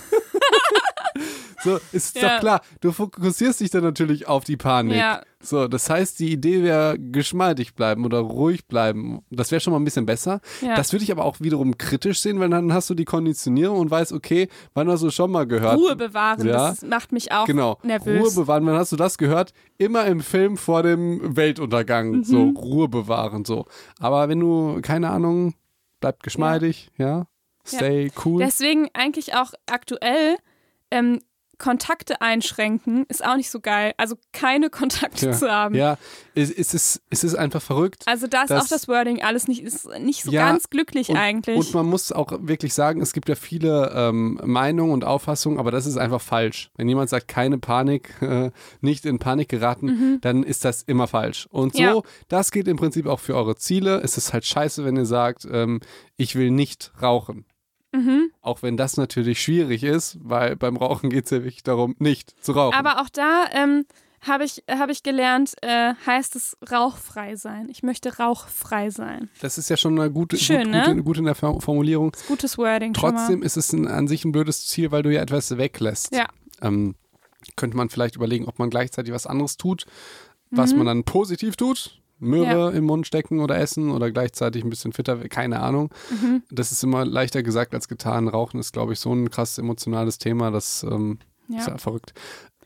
A: so, ist
B: Ja.
A: doch klar. Du fokussierst dich dann natürlich auf die Panik.
B: Ja.
A: So, das heißt, die Idee wäre geschmeidig bleiben oder ruhig bleiben. Das wäre schon mal ein bisschen besser.
B: Ja.
A: Das würde ich aber auch wiederum kritisch sehen, weil dann hast du die Konditionierung und weißt, okay, wann hast du schon mal gehört?
B: Ruhe bewahren,
A: Ja.
B: das macht mich auch
A: Genau.
B: nervös.
A: Ruhe bewahren, wann hast du das gehört? Immer im Film vor dem Weltuntergang.
B: Mhm.
A: So, Ruhe bewahren, so. Aber wenn du, keine Ahnung, bleibt geschmeidig, ja. Stay cool.
B: Deswegen eigentlich auch aktuell ähm, Kontakte einschränken ist auch nicht so geil. Also keine Kontakte
A: ja.
B: zu haben.
A: Ja, es, es, ist, es ist einfach verrückt.
B: Also da ist auch das Wording alles nicht, ist nicht so
A: Ja,
B: ganz glücklich
A: und,
B: eigentlich.
A: Und man muss auch wirklich sagen, es gibt ja viele ähm, Meinungen und Auffassungen, aber das ist einfach falsch. Wenn jemand sagt, keine Panik, äh, nicht in Panik geraten, dann ist das immer falsch. Und so,
B: Mhm. Ja.
A: das geht im Prinzip auch für eure Ziele. Es ist halt scheiße, wenn ihr sagt, ähm, ich will nicht rauchen.
B: Mhm.
A: Auch wenn das natürlich schwierig ist, weil beim Rauchen geht es ja wirklich darum, nicht zu rauchen.
B: Aber auch da ähm, habe ich, hab ich gelernt, äh, heißt es rauchfrei sein. Ich möchte rauchfrei sein.
A: das ist ja schon eine gute,
B: Schön,
A: gut,
B: ne?
A: gute, gute in der Form- Formulierung.
B: Gutes Wording
A: Trotzdem ist es ein, an sich ein blödes Ziel, weil du ja etwas weglässt.
B: Ja.
A: Ähm, könnte man vielleicht überlegen, ob man gleichzeitig was anderes tut, was
B: Mhm.
A: man dann positiv tut. Möhre im Mund stecken oder essen oder gleichzeitig ein bisschen fitter, keine Ahnung.
B: Mhm.
A: Das ist immer leichter gesagt als getan. Rauchen ist, glaube ich, so ein krass emotionales Thema, das ähm,
B: mal.
A: ist
B: Ja.
A: ja verrückt.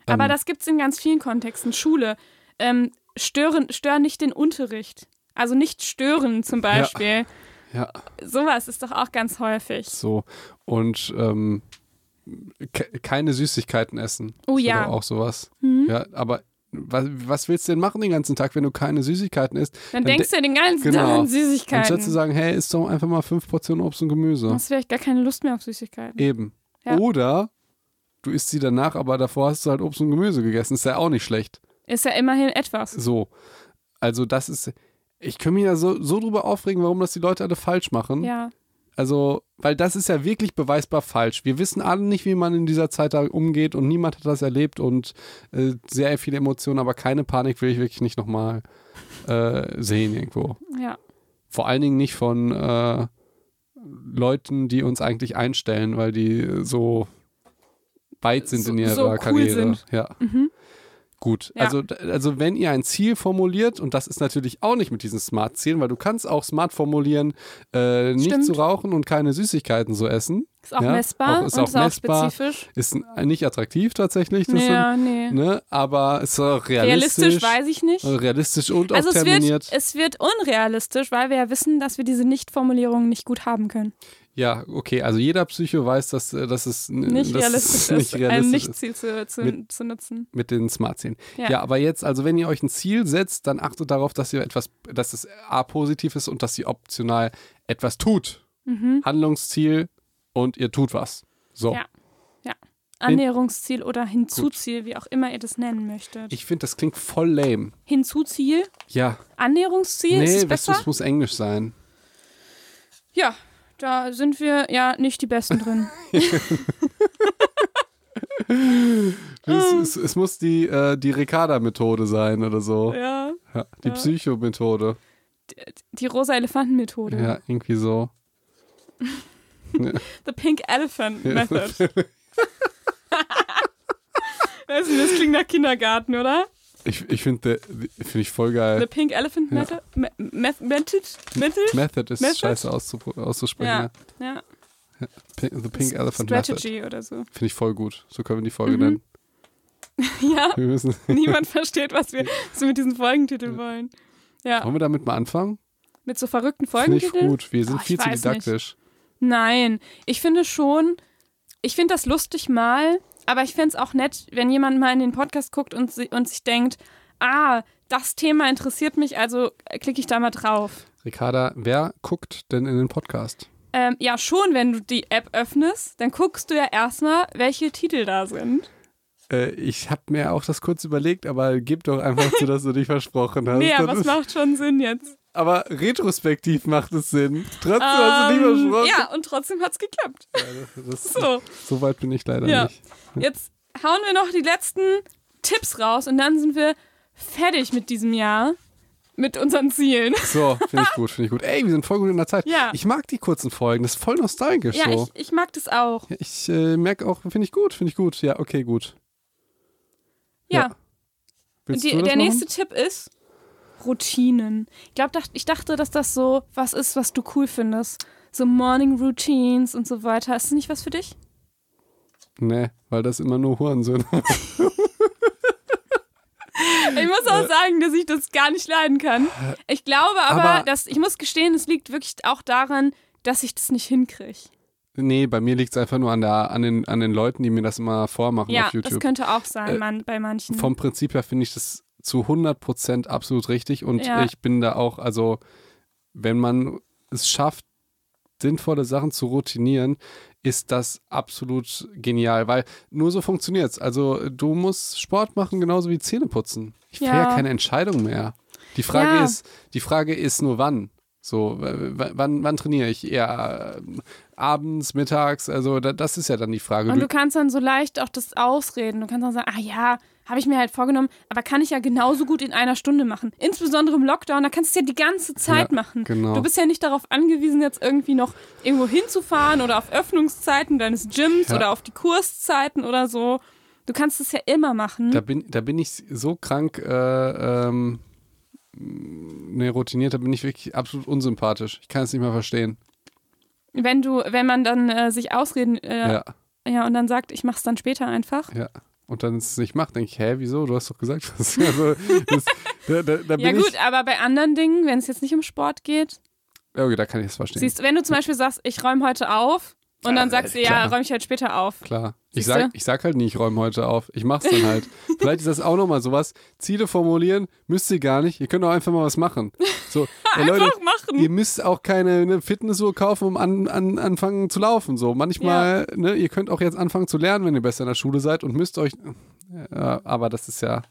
B: Aber
A: Ähm,
B: das gibt es in ganz vielen Kontexten. Schule. Ähm, stören, stören nicht den Unterricht. Also nicht stören zum Beispiel.
A: Ja,
B: Sowas ist doch auch ganz häufig.
A: so. Und ähm, ke keine Süßigkeiten essen.
B: Oh ja.
A: doch Auch sowas.
B: Mhm.
A: Ja, aber was, was willst du denn machen den ganzen Tag, wenn du keine Süßigkeiten isst?
B: Dann
A: Dann
B: denkst du den ganzen
A: Genau.
B: Tag an
A: Anstatt zu
B: Süßigkeiten.
A: sagen, hey, isst doch einfach mal fünf Portionen Obst und
B: Du
A: Gemüse.
B: hast vielleicht gar keine Lust mehr auf Süßigkeiten.
A: Eben.
B: Ja.
A: Oder du isst sie danach, aber davor hast du halt Obst und Gemüse gegessen. Ist ja auch nicht schlecht.
B: Ist ja immerhin etwas.
A: So. Also das ist, ich kann mich ja so, so drüber aufregen, warum das die Leute alle falsch machen.
B: Ja.
A: Also, weil das ist ja wirklich beweisbar falsch. Wir wissen alle nicht, wie man in dieser Zeit da umgeht und niemand hat das erlebt und äh, sehr viele Emotionen, aber keine Panik will ich wirklich nicht nochmal äh, sehen irgendwo.
B: Ja.
A: Vor allen Dingen nicht von äh, Leuten, die uns eigentlich einstellen, weil die so weit sind
B: So-
A: in ihrer
B: so cool
A: Karriere.
B: sind.
A: Ja.
B: Mhm.
A: Gut,
B: Ja.
A: also, also wenn ihr ein Ziel formuliert, und das ist natürlich auch nicht mit diesen Smart-Zielen, weil du kannst auch smart formulieren, äh, nicht
B: Stimmt.
A: zu rauchen und keine Süßigkeiten zu essen.
B: Ist auch
A: Ja,
B: messbar
A: auch- ist
B: und
A: auch
B: ist auch
A: messbar.
B: spezifisch.
A: Ist nicht attraktiv tatsächlich, das
B: Ja, nee.
A: sind, ne? aber ist auch realistisch.
B: Realistisch weiß ich nicht.
A: realistisch und
B: Also
A: auch
B: es
A: terminiert.
B: wird, es wird unrealistisch, weil wir ja wissen, dass wir diese Nicht-Formulierungen nicht gut haben können.
A: Ja, okay, also jeder Psycho weiß, dass, äh, dass es
B: Nicht
A: dass
B: realistisch
A: es
B: ist,
A: nicht
B: ein
A: realistisch ist
B: Nicht-Ziel zu, zu,
A: Mit-
B: zu nutzen.
A: mit den Smart-Zielen.
B: Ja.
A: Ja. aber jetzt, also wenn ihr euch ein Ziel setzt, dann achtet darauf, dass ihr etwas, dass es A positiv ist und dass ihr optional etwas tut.
B: Mhm.
A: Handlungsziel und ihr tut was. So.
B: Ja. Annäherungsziel oder Hinzuziel, wie auch immer ihr das nennen möchtet.
A: Ich finde, das klingt voll lame.
B: Hinzuziel?
A: Ja.
B: Annäherungsziel? ist es
A: nee, weißt du,
B: besser?
A: es muss Englisch sein.
B: Ja, da sind wir ja nicht die Besten drin.
A: Es, es, es muss die, äh, die Ricarda-Methode sein oder so.
B: ja.
A: Ja, die
B: Ja.
A: Psycho-Methode.
B: Die rosa Elefanten-Methode.
A: Ja, irgendwie so.
B: The Pink Elephant. Method. Das klingt nach Kindergarten, oder?
A: Ich, ich finde find ich voll
B: The
A: geil.
B: Pink Elephant
A: Ja.
B: Method? Me Meth Method? Method?
A: Method ist
B: Method?
A: scheiße auszusprechen.
B: Ja.
A: Ja.
B: Ja.
A: The Pink Elephant Method.
B: Strategy oder so.
A: Finde ich voll gut. So können wir die Folge
B: Mhm.
A: nennen.
B: Ja, niemand versteht, was wir, wir mit diesem Folgentitel wollen. Ja,
A: wollen wir damit mal anfangen?
B: mit so verrückten
A: Finde ich
B: Folgentiteln?
A: gut. Wir sind
B: Oh,
A: viel zu
B: weiß nicht.
A: didaktisch.
B: Nein, ich finde schon, ich finde das lustig mal, aber ich fände es auch nett, wenn jemand mal in den Podcast guckt und, und sich denkt, ah, das Thema interessiert mich, also klicke ich da mal drauf.
A: Ricarda, wer guckt denn in den Podcast?
B: Ähm, ja, schon, wenn du die App öffnest, dann guckst du ja erstmal, welche Titel da sind.
A: Äh, ich habe mir auch das kurz überlegt, aber gib doch einfach zu, dass du dich versprochen hast.
B: nee, aber es
A: ist-
B: macht schon Sinn jetzt.
A: aber retrospektiv macht es Sinn. Trotzdem hast du dich
B: Ähm,
A: versprochen.
B: ja, und trotzdem hat es geklappt.
A: Ja, das, das,
B: So,
A: so weit bin ich leider
B: Ja.
A: nicht.
B: jetzt hauen wir noch die letzten Tipps raus und dann sind wir fertig mit diesem Jahr, mit unseren Zielen.
A: So, finde ich gut, finde ich gut. Ey, wir sind voll gut in der Zeit.
B: Ja.
A: Ich mag die kurzen Folgen, das ist voll nostalgisch
B: Ja,
A: so.
B: ich, ich mag das auch.
A: Ja, ich äh, merke auch, finde ich gut, finde ich gut. Ja, okay, gut.
B: Ja.
A: Ja.
B: Die, der
A: machen?
B: nächste Tipp ist Routinen. Ich glaube, ich dachte, dass das so was ist, was du cool findest. So Morning Routines und so weiter. Ist das nicht was für dich?
A: Nee, weil das immer nur Hurensohn.
B: Ich muss auch sagen, dass ich das gar nicht leiden kann. Ich glaube aber,
A: Aber-
B: dass ich muss gestehen, es liegt wirklich auch daran, dass ich das nicht hinkriege.
A: Nee, bei mir liegt es einfach nur an, der, an, den, an den Leuten, die mir das immer vormachen
B: Ja,
A: auf YouTube.
B: das könnte auch sein
A: Äh,
B: man, bei manchen.
A: Vom Prinzip her finde ich das zu 100% absolut richtig und
B: Ja.
A: ich bin da auch, also wenn man es schafft, sinnvolle Sachen zu routinieren, ist das absolut genial, weil nur so funktioniert es. Also du musst Sport machen, genauso wie Zähne putzen. Ich
B: Ja.
A: ja keine Entscheidung mehr. Die Frage
B: Ja.
A: ist, die Frage ist nur wann. So, wann, wann trainiere ich? Eher abends, mittags, also da, das ist ja dann die Frage.
B: und
A: Du-
B: du kannst dann so leicht auch das ausreden. Du kannst dann sagen, ah ja, habe ich mir halt vorgenommen, aber kann ich ja genauso gut in einer Stunde machen. Insbesondere im Lockdown, da kannst du es ja die ganze Zeit
A: Ja,
B: machen.
A: genau.
B: Du bist ja nicht darauf angewiesen, jetzt irgendwie noch irgendwo hinzufahren oder auf Öffnungszeiten deines Gyms
A: Ja.
B: oder auf die Kurszeiten oder so. Du kannst es ja immer machen.
A: Da bin, da bin ich so krank äh, ähm, ne, routiniert, da bin ich wirklich absolut unsympathisch. Ich kann es nicht mehr verstehen.
B: wenn du, wenn man dann äh, sich ausreden, äh,
A: Ja,
B: ja. und dann sagt, ich mach's dann später einfach.
A: ja. Und dann es nicht macht, denke ich, hä, wieso? Du hast doch gesagt, was. Also, das, da, da, da
B: Ja gut,
A: ich.
B: aber bei anderen Dingen, wenn es jetzt nicht um Sport geht,
A: Okay, da kann ich es verstehen.
B: siehst du, wenn du zum Beispiel sagst, ich räume heute auf und dann
A: Ja,
B: sagst du, ja, räume ich halt später auf.
A: Klar. Ich sag, ich sag halt nie, ich räume heute auf. Ich mach's dann halt. Vielleicht ist das auch nochmal sowas. Ziele formulieren müsst ihr gar nicht. Ihr könnt auch einfach mal was machen. So, ey, Leute,
B: machen.
A: ihr müsst auch keine ne, Fitnessuhr kaufen, um an, an, anfangen zu laufen. So, manchmal, ne, ihr könnt auch jetzt anfangen zu lernen, wenn ihr besser in der Schule seid und müsst euch. Ja, aber das ist ja.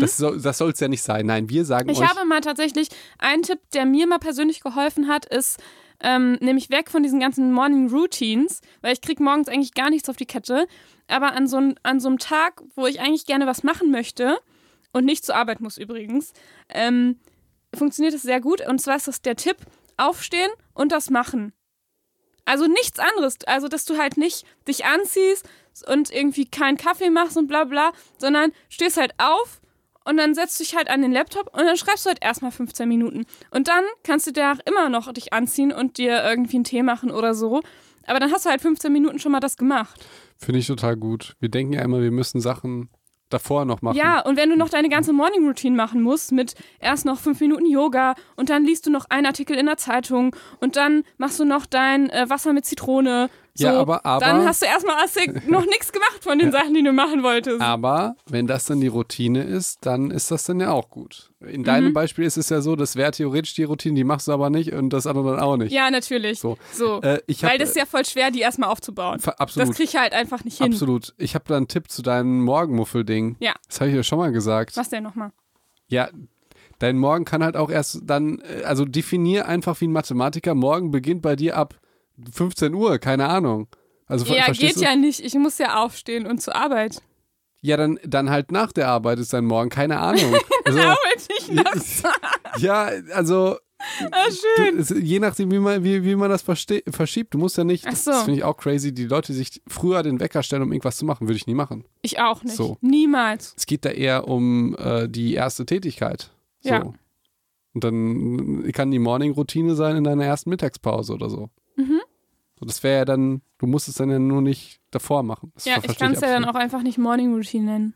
A: Das soll das soll's ja nicht sein. Nein, wir sagen
B: Mhm. Ich
A: euch.
B: habe mal tatsächlich einen Tipp, der mir mal persönlich geholfen hat, ist ähm, nämlich weg von diesen ganzen Morning Routines, weil ich kriege morgens eigentlich gar nichts auf die Kette. Aber an so, an so einem Tag, wo ich eigentlich gerne was machen möchte und nicht zur Arbeit muss übrigens, ähm, funktioniert es sehr gut. Und zwar ist das der Tipp: Aufstehen und das machen. Also nichts anderes. Also, dass du halt nicht dich anziehst und irgendwie keinen Kaffee machst und bla bla, sondern stehst halt auf und dann setzt du dich halt an den Laptop und dann schreibst du halt erstmal 15 Minuten. Und dann kannst du danach immer noch dich anziehen und dir irgendwie einen Tee machen oder so. Aber dann hast du halt 15 Minuten schon mal das gemacht.
A: Finde ich total gut. Wir denken ja immer, wir müssen Sachen davor noch machen.
B: Ja, und wenn du noch deine ganze Morning Routine machen musst, mit erst noch fünf Minuten Yoga und dann liest du noch einen Artikel in der Zeitung und dann machst du noch dein äh, Wasser mit Zitrone. So,
A: Ja, aber- aber-
B: dann hast du erstmal noch nichts gemacht von den Sachen, die du machen wolltest.
A: Aber wenn das dann die Routine ist, dann ist das dann ja auch gut. In deinem
B: Mhm.
A: Beispiel ist es ja so, das wäre theoretisch die Routine, die machst du aber nicht und das andere dann auch nicht.
B: Ja, natürlich.
A: So.
B: So.
A: Äh, ich hab,
B: Weil das ist ja voll schwer, die erstmal aufzubauen.
A: Ver-
B: Das
A: absolut.
B: krieg ich halt einfach nicht hin.
A: Absolut. Ich habe da einen Tipp zu deinem Morgenmuffel-Ding.
B: Ja.
A: Das habe ich dir schon mal gesagt.
B: Was denn nochmal?
A: Ja, dein Morgen kann halt auch erst dann, äh, also definier einfach wie ein Mathematiker, morgen beginnt bei dir ab 15 Uhr, keine Ahnung. Also
B: Ja, geht
A: du?
B: ja nicht. Ich muss ja aufstehen und zur Arbeit.
A: Ja, dann, dann halt nach der Arbeit ist dann morgen, keine Ahnung. Also,
B: Arbeite ich nachts.
A: ja, also
B: Ah, schön.
A: du, es, je nachdem, wie man, wie, wie man das verschiebt. Du musst ja nicht,
B: Ach so.
A: das finde ich auch crazy, die Leute, die sich früher den Wecker stellen, um irgendwas zu machen, würde ich nie machen.
B: Ich auch nicht.
A: So.
B: Niemals.
A: Es geht da eher um äh, die erste Tätigkeit. So.
B: Ja.
A: Und dann kann die Morning-Routine sein in deiner ersten Mittagspause oder so. So das wäre ja dann, du musst es dann ja nur nicht davor machen. Das
B: Ja, ich kann es ja dann auch einfach nicht Morning Routine nennen.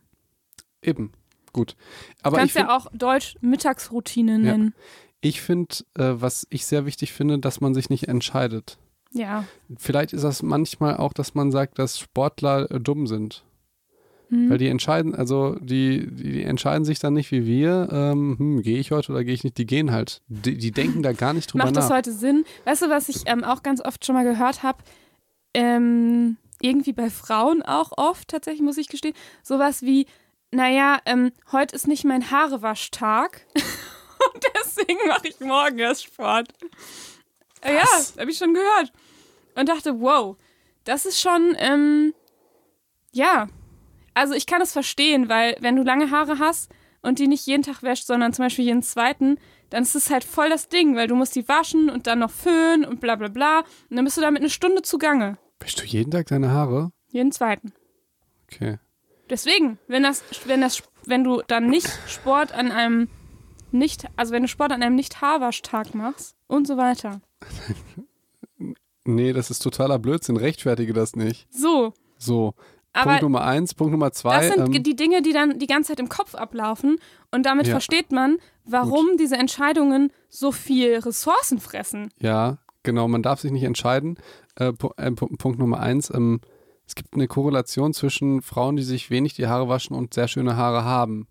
A: Eben, gut.
B: Du
A: Aber ich
B: kannst
A: finde,
B: ja auch Deutsch Mittagsroutine nennen.
A: ich find, äh, was ich sehr wichtig finde, dass man sich nicht entscheidet.
B: Ja.
A: Vielleicht ist das manchmal auch, dass man sagt, dass Sportler äh, dumm sind.
B: Hm.
A: Weil die entscheiden, also die, die, entscheiden sich dann nicht wie wir, ähm, hm, gehe ich heute oder gehe ich nicht, die gehen halt. Die, die denken da gar nicht drüber
B: Macht das
A: nach.
B: heute Sinn? Weißt du, was ich ähm, auch ganz oft schon mal gehört habe? Ähm, irgendwie bei Frauen auch oft, tatsächlich muss ich gestehen, sowas wie, naja, ähm, heute ist nicht mein Haarewaschtag und deswegen mache ich morgen erst Sport. Äh, Ja, habe ich schon gehört. Und dachte, wow, das ist schon, ähm, ja. Also ich kann es verstehen, weil wenn du lange Haare hast und die nicht jeden Tag wäscht, sondern zum Beispiel jeden zweiten, dann ist es halt voll das Ding, weil du musst die waschen und dann noch föhnen und bla bla bla. Und dann bist du damit eine Stunde zugange.
A: Wäschst du jeden Tag deine Haare?
B: Jeden zweiten.
A: Okay.
B: Deswegen, wenn das, wenn das, wenn du dann nicht Sport an einem nicht, also wenn du Sport an einem nicht Haarwaschtag machst und so weiter.
A: Nee, das ist totaler Blödsinn. Rechtfertige das nicht.
B: So.
A: So.
B: Aber
A: Punkt Nummer eins. Punkt Nummer zwei.
B: das sind
A: ähm,
B: die Dinge, die dann die ganze Zeit im Kopf ablaufen und damit
A: Ja.
B: versteht man, warum diese Entscheidungen so viel Ressourcen fressen.
A: Ja, genau, man darf sich nicht entscheiden. Äh, äh, Pu- Punkt Nummer eins, ähm, es gibt eine Korrelation zwischen Frauen, die sich wenig die Haare waschen und sehr schöne Haare haben.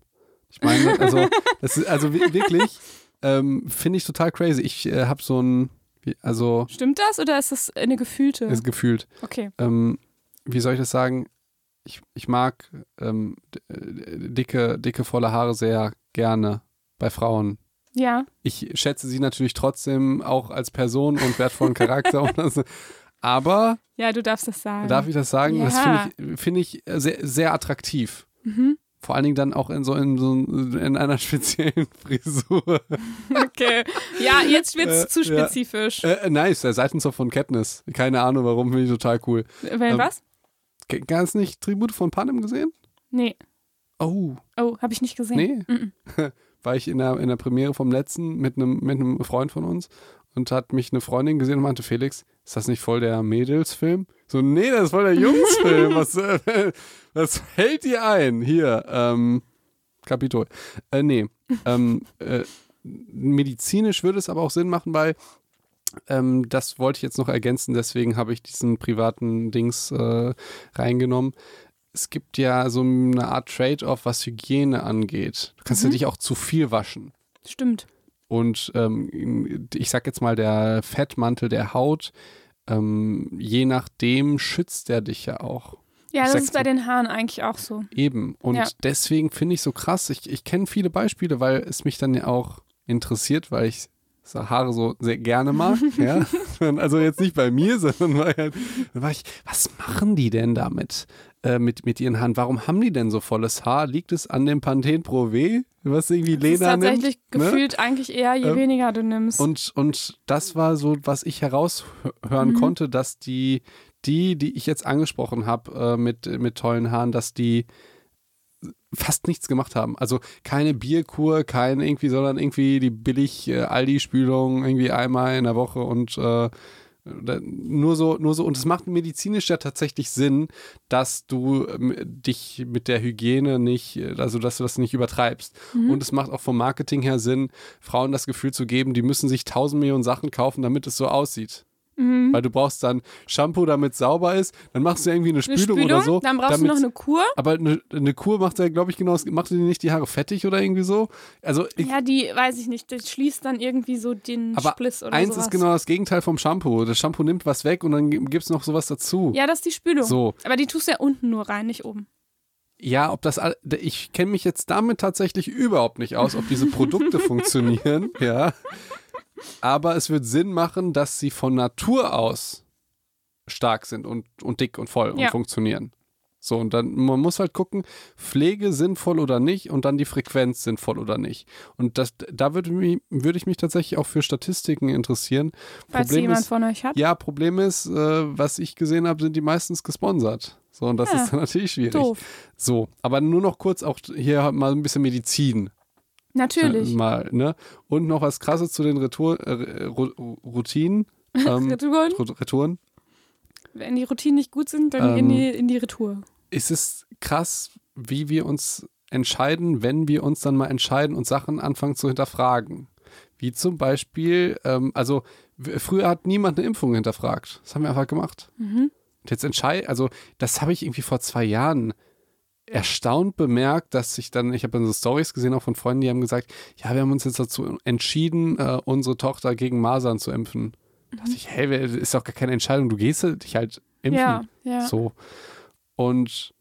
A: Ich meine, also, das ist, also wi- wirklich, ähm, finde ich total crazy. Ich äh, habe so ein, also,
B: Stimmt das oder ist das eine gefühlte?
A: ist gefühlt,
B: Okay.
A: ähm, wie soll ich das sagen? Ich, ich mag ähm, äh, dicke, dicke, volle Haare sehr gerne bei Frauen.
B: Ja.
A: ich schätze sie natürlich trotzdem auch als Person und wertvollen Charakter. so. Aber,
B: Ja, du darfst das sagen.
A: darf ich das sagen? Das
B: Ja.
A: finde ich, finde ich sehr, sehr attraktiv.
B: Mhm.
A: Vor allen Dingen dann auch in so, in so in einer speziellen Frisur.
B: Okay. Ja, jetzt wird's
A: Äh,
B: zu
A: ja.
B: spezifisch.
A: Äh, nice, der Seitenzopf von Katniss. Keine Ahnung warum, finde ich total cool.
B: Wenn
A: ähm,
B: was?
A: Ganz nicht Tribute von Panem gesehen?
B: Nee.
A: Oh,
B: Oh, habe ich nicht gesehen.
A: nee.
B: Mhm.
A: War ich in der, in der Premiere vom letzten mit einem, mit einem Freund von uns und hat mich eine Freundin gesehen und meinte, Felix, ist das nicht voll der Mädelsfilm? So, nee, das ist voll der Jungsfilm. was, äh, was fällt dir ein? Hier, ähm, Kapitol. Äh, nee. Ähm, äh, medizinisch würde es aber auch Sinn machen, weil ähm, das wollte ich jetzt noch ergänzen, deswegen habe ich diesen privaten Dings äh, reingenommen. Es gibt ja so eine Art Trade-off, was Hygiene angeht. Du kannst ja
B: Mhm.
A: dich auch zu viel waschen.
B: Stimmt.
A: Und ähm, ich sag jetzt mal, der Fettmantel der Haut, ähm, je nachdem schützt er dich ja auch.
B: Ja, das ist bei den Haaren eigentlich auch so.
A: Eben. Und
B: Ja.
A: deswegen finde ich so krass. Ich, ich kenne viele Beispiele, weil es mich dann ja auch interessiert, weil ich Haare so sehr gerne mag. ja. Also jetzt nicht bei mir, sondern weil halt, war ich, was machen die denn damit? Äh, mit, mit ihren Haaren. Warum haben die denn so volles Haar? Liegt es an dem Panthen Pro V, was irgendwie
B: Das ist
A: Lena
B: tatsächlich
A: nimmt? Ne?
B: gefühlt eigentlich eher, je
A: Ähm,
B: weniger du nimmst.
A: Und, und das war so, was ich heraushören
B: Mhm.
A: konnte, dass die, die, die ich jetzt angesprochen habe äh, mit, mit tollen Haaren, dass die fast nichts gemacht haben. Also keine Bierkur, kein irgendwie, sondern irgendwie die billig äh, Aldi-Spülung irgendwie einmal in der Woche und äh, nur so, nur so, und es macht medizinisch ja tatsächlich Sinn, dass du ähm, dich mit der Hygiene nicht, äh, also dass du das nicht übertreibst.
B: Mhm.
A: Und es macht auch vom Marketing her Sinn, Frauen das Gefühl zu geben, die müssen sich tausend Millionen Sachen kaufen, damit es so aussieht.
B: Mhm.
A: Weil du brauchst dann Shampoo, damit sauber ist, dann machst du irgendwie eine
B: Eine
A: Spülung, oder so.
B: dann brauchst
A: damit,
B: du noch eine Kur.
A: aber eine, eine Kur macht ja, glaube ich, genau, macht die nicht die Haare fettig oder irgendwie so? Also ich,
B: Ja, die, weiß ich nicht, das schließt dann irgendwie so den
A: Aber
B: Spliss oder
A: eins
B: sowas.
A: ist genau das Gegenteil vom Shampoo. Das Shampoo nimmt was weg und dann gibt es noch sowas dazu.
B: Ja, das ist die Spülung.
A: So.
B: Aber die tust du ja unten nur rein, nicht oben.
A: Ja, ob das, ich kenne mich jetzt damit tatsächlich überhaupt nicht aus, ob diese Produkte funktionieren, ja. Aber es wird Sinn machen, dass sie von Natur aus stark sind und, und dick und voll
B: Ja.
A: und funktionieren. So, und dann, man muss halt gucken, Pflege sinnvoll oder nicht und dann die Frequenz sinnvoll oder nicht. Und das, da würde, mich, würde ich mich tatsächlich auch für Statistiken interessieren.
B: Falls
A: Problem
B: jemand
A: ist,
B: von euch hat.
A: ja, Problem ist, äh, was ich gesehen habe, sind die meistens gesponsert. So, und das
B: Ja,
A: ist dann natürlich schwierig.
B: Doof.
A: So, aber nur noch kurz auch hier mal ein bisschen Medizin.
B: Natürlich.
A: Äh, Mal, ne? Und noch was krasses zu den Retour, äh, Routinen. Ähm,
B: Retouren.
A: Retouren.
B: Wenn die Routinen nicht gut sind, dann
A: Ähm,
B: in, die, in die Retour.
A: ist es krass, wie wir uns entscheiden, wenn wir uns dann mal entscheiden und Sachen anfangen zu hinterfragen. Wie zum Beispiel, ähm, also früher hat niemand eine Impfung hinterfragt. Das haben wir einfach gemacht.
B: Mhm.
A: Und jetzt entscheide, also das habe ich irgendwie vor zwei Jahren erstaunt bemerkt, dass ich dann, ich habe dann so Stories gesehen auch von Freunden, die haben gesagt, ja, wir haben uns jetzt dazu entschieden, äh, unsere Tochter gegen Masern zu impfen. Da dachte ich, hey, ist doch gar keine Entscheidung, du gehst dich halt impfen.
B: Ja, ja.
A: So. Und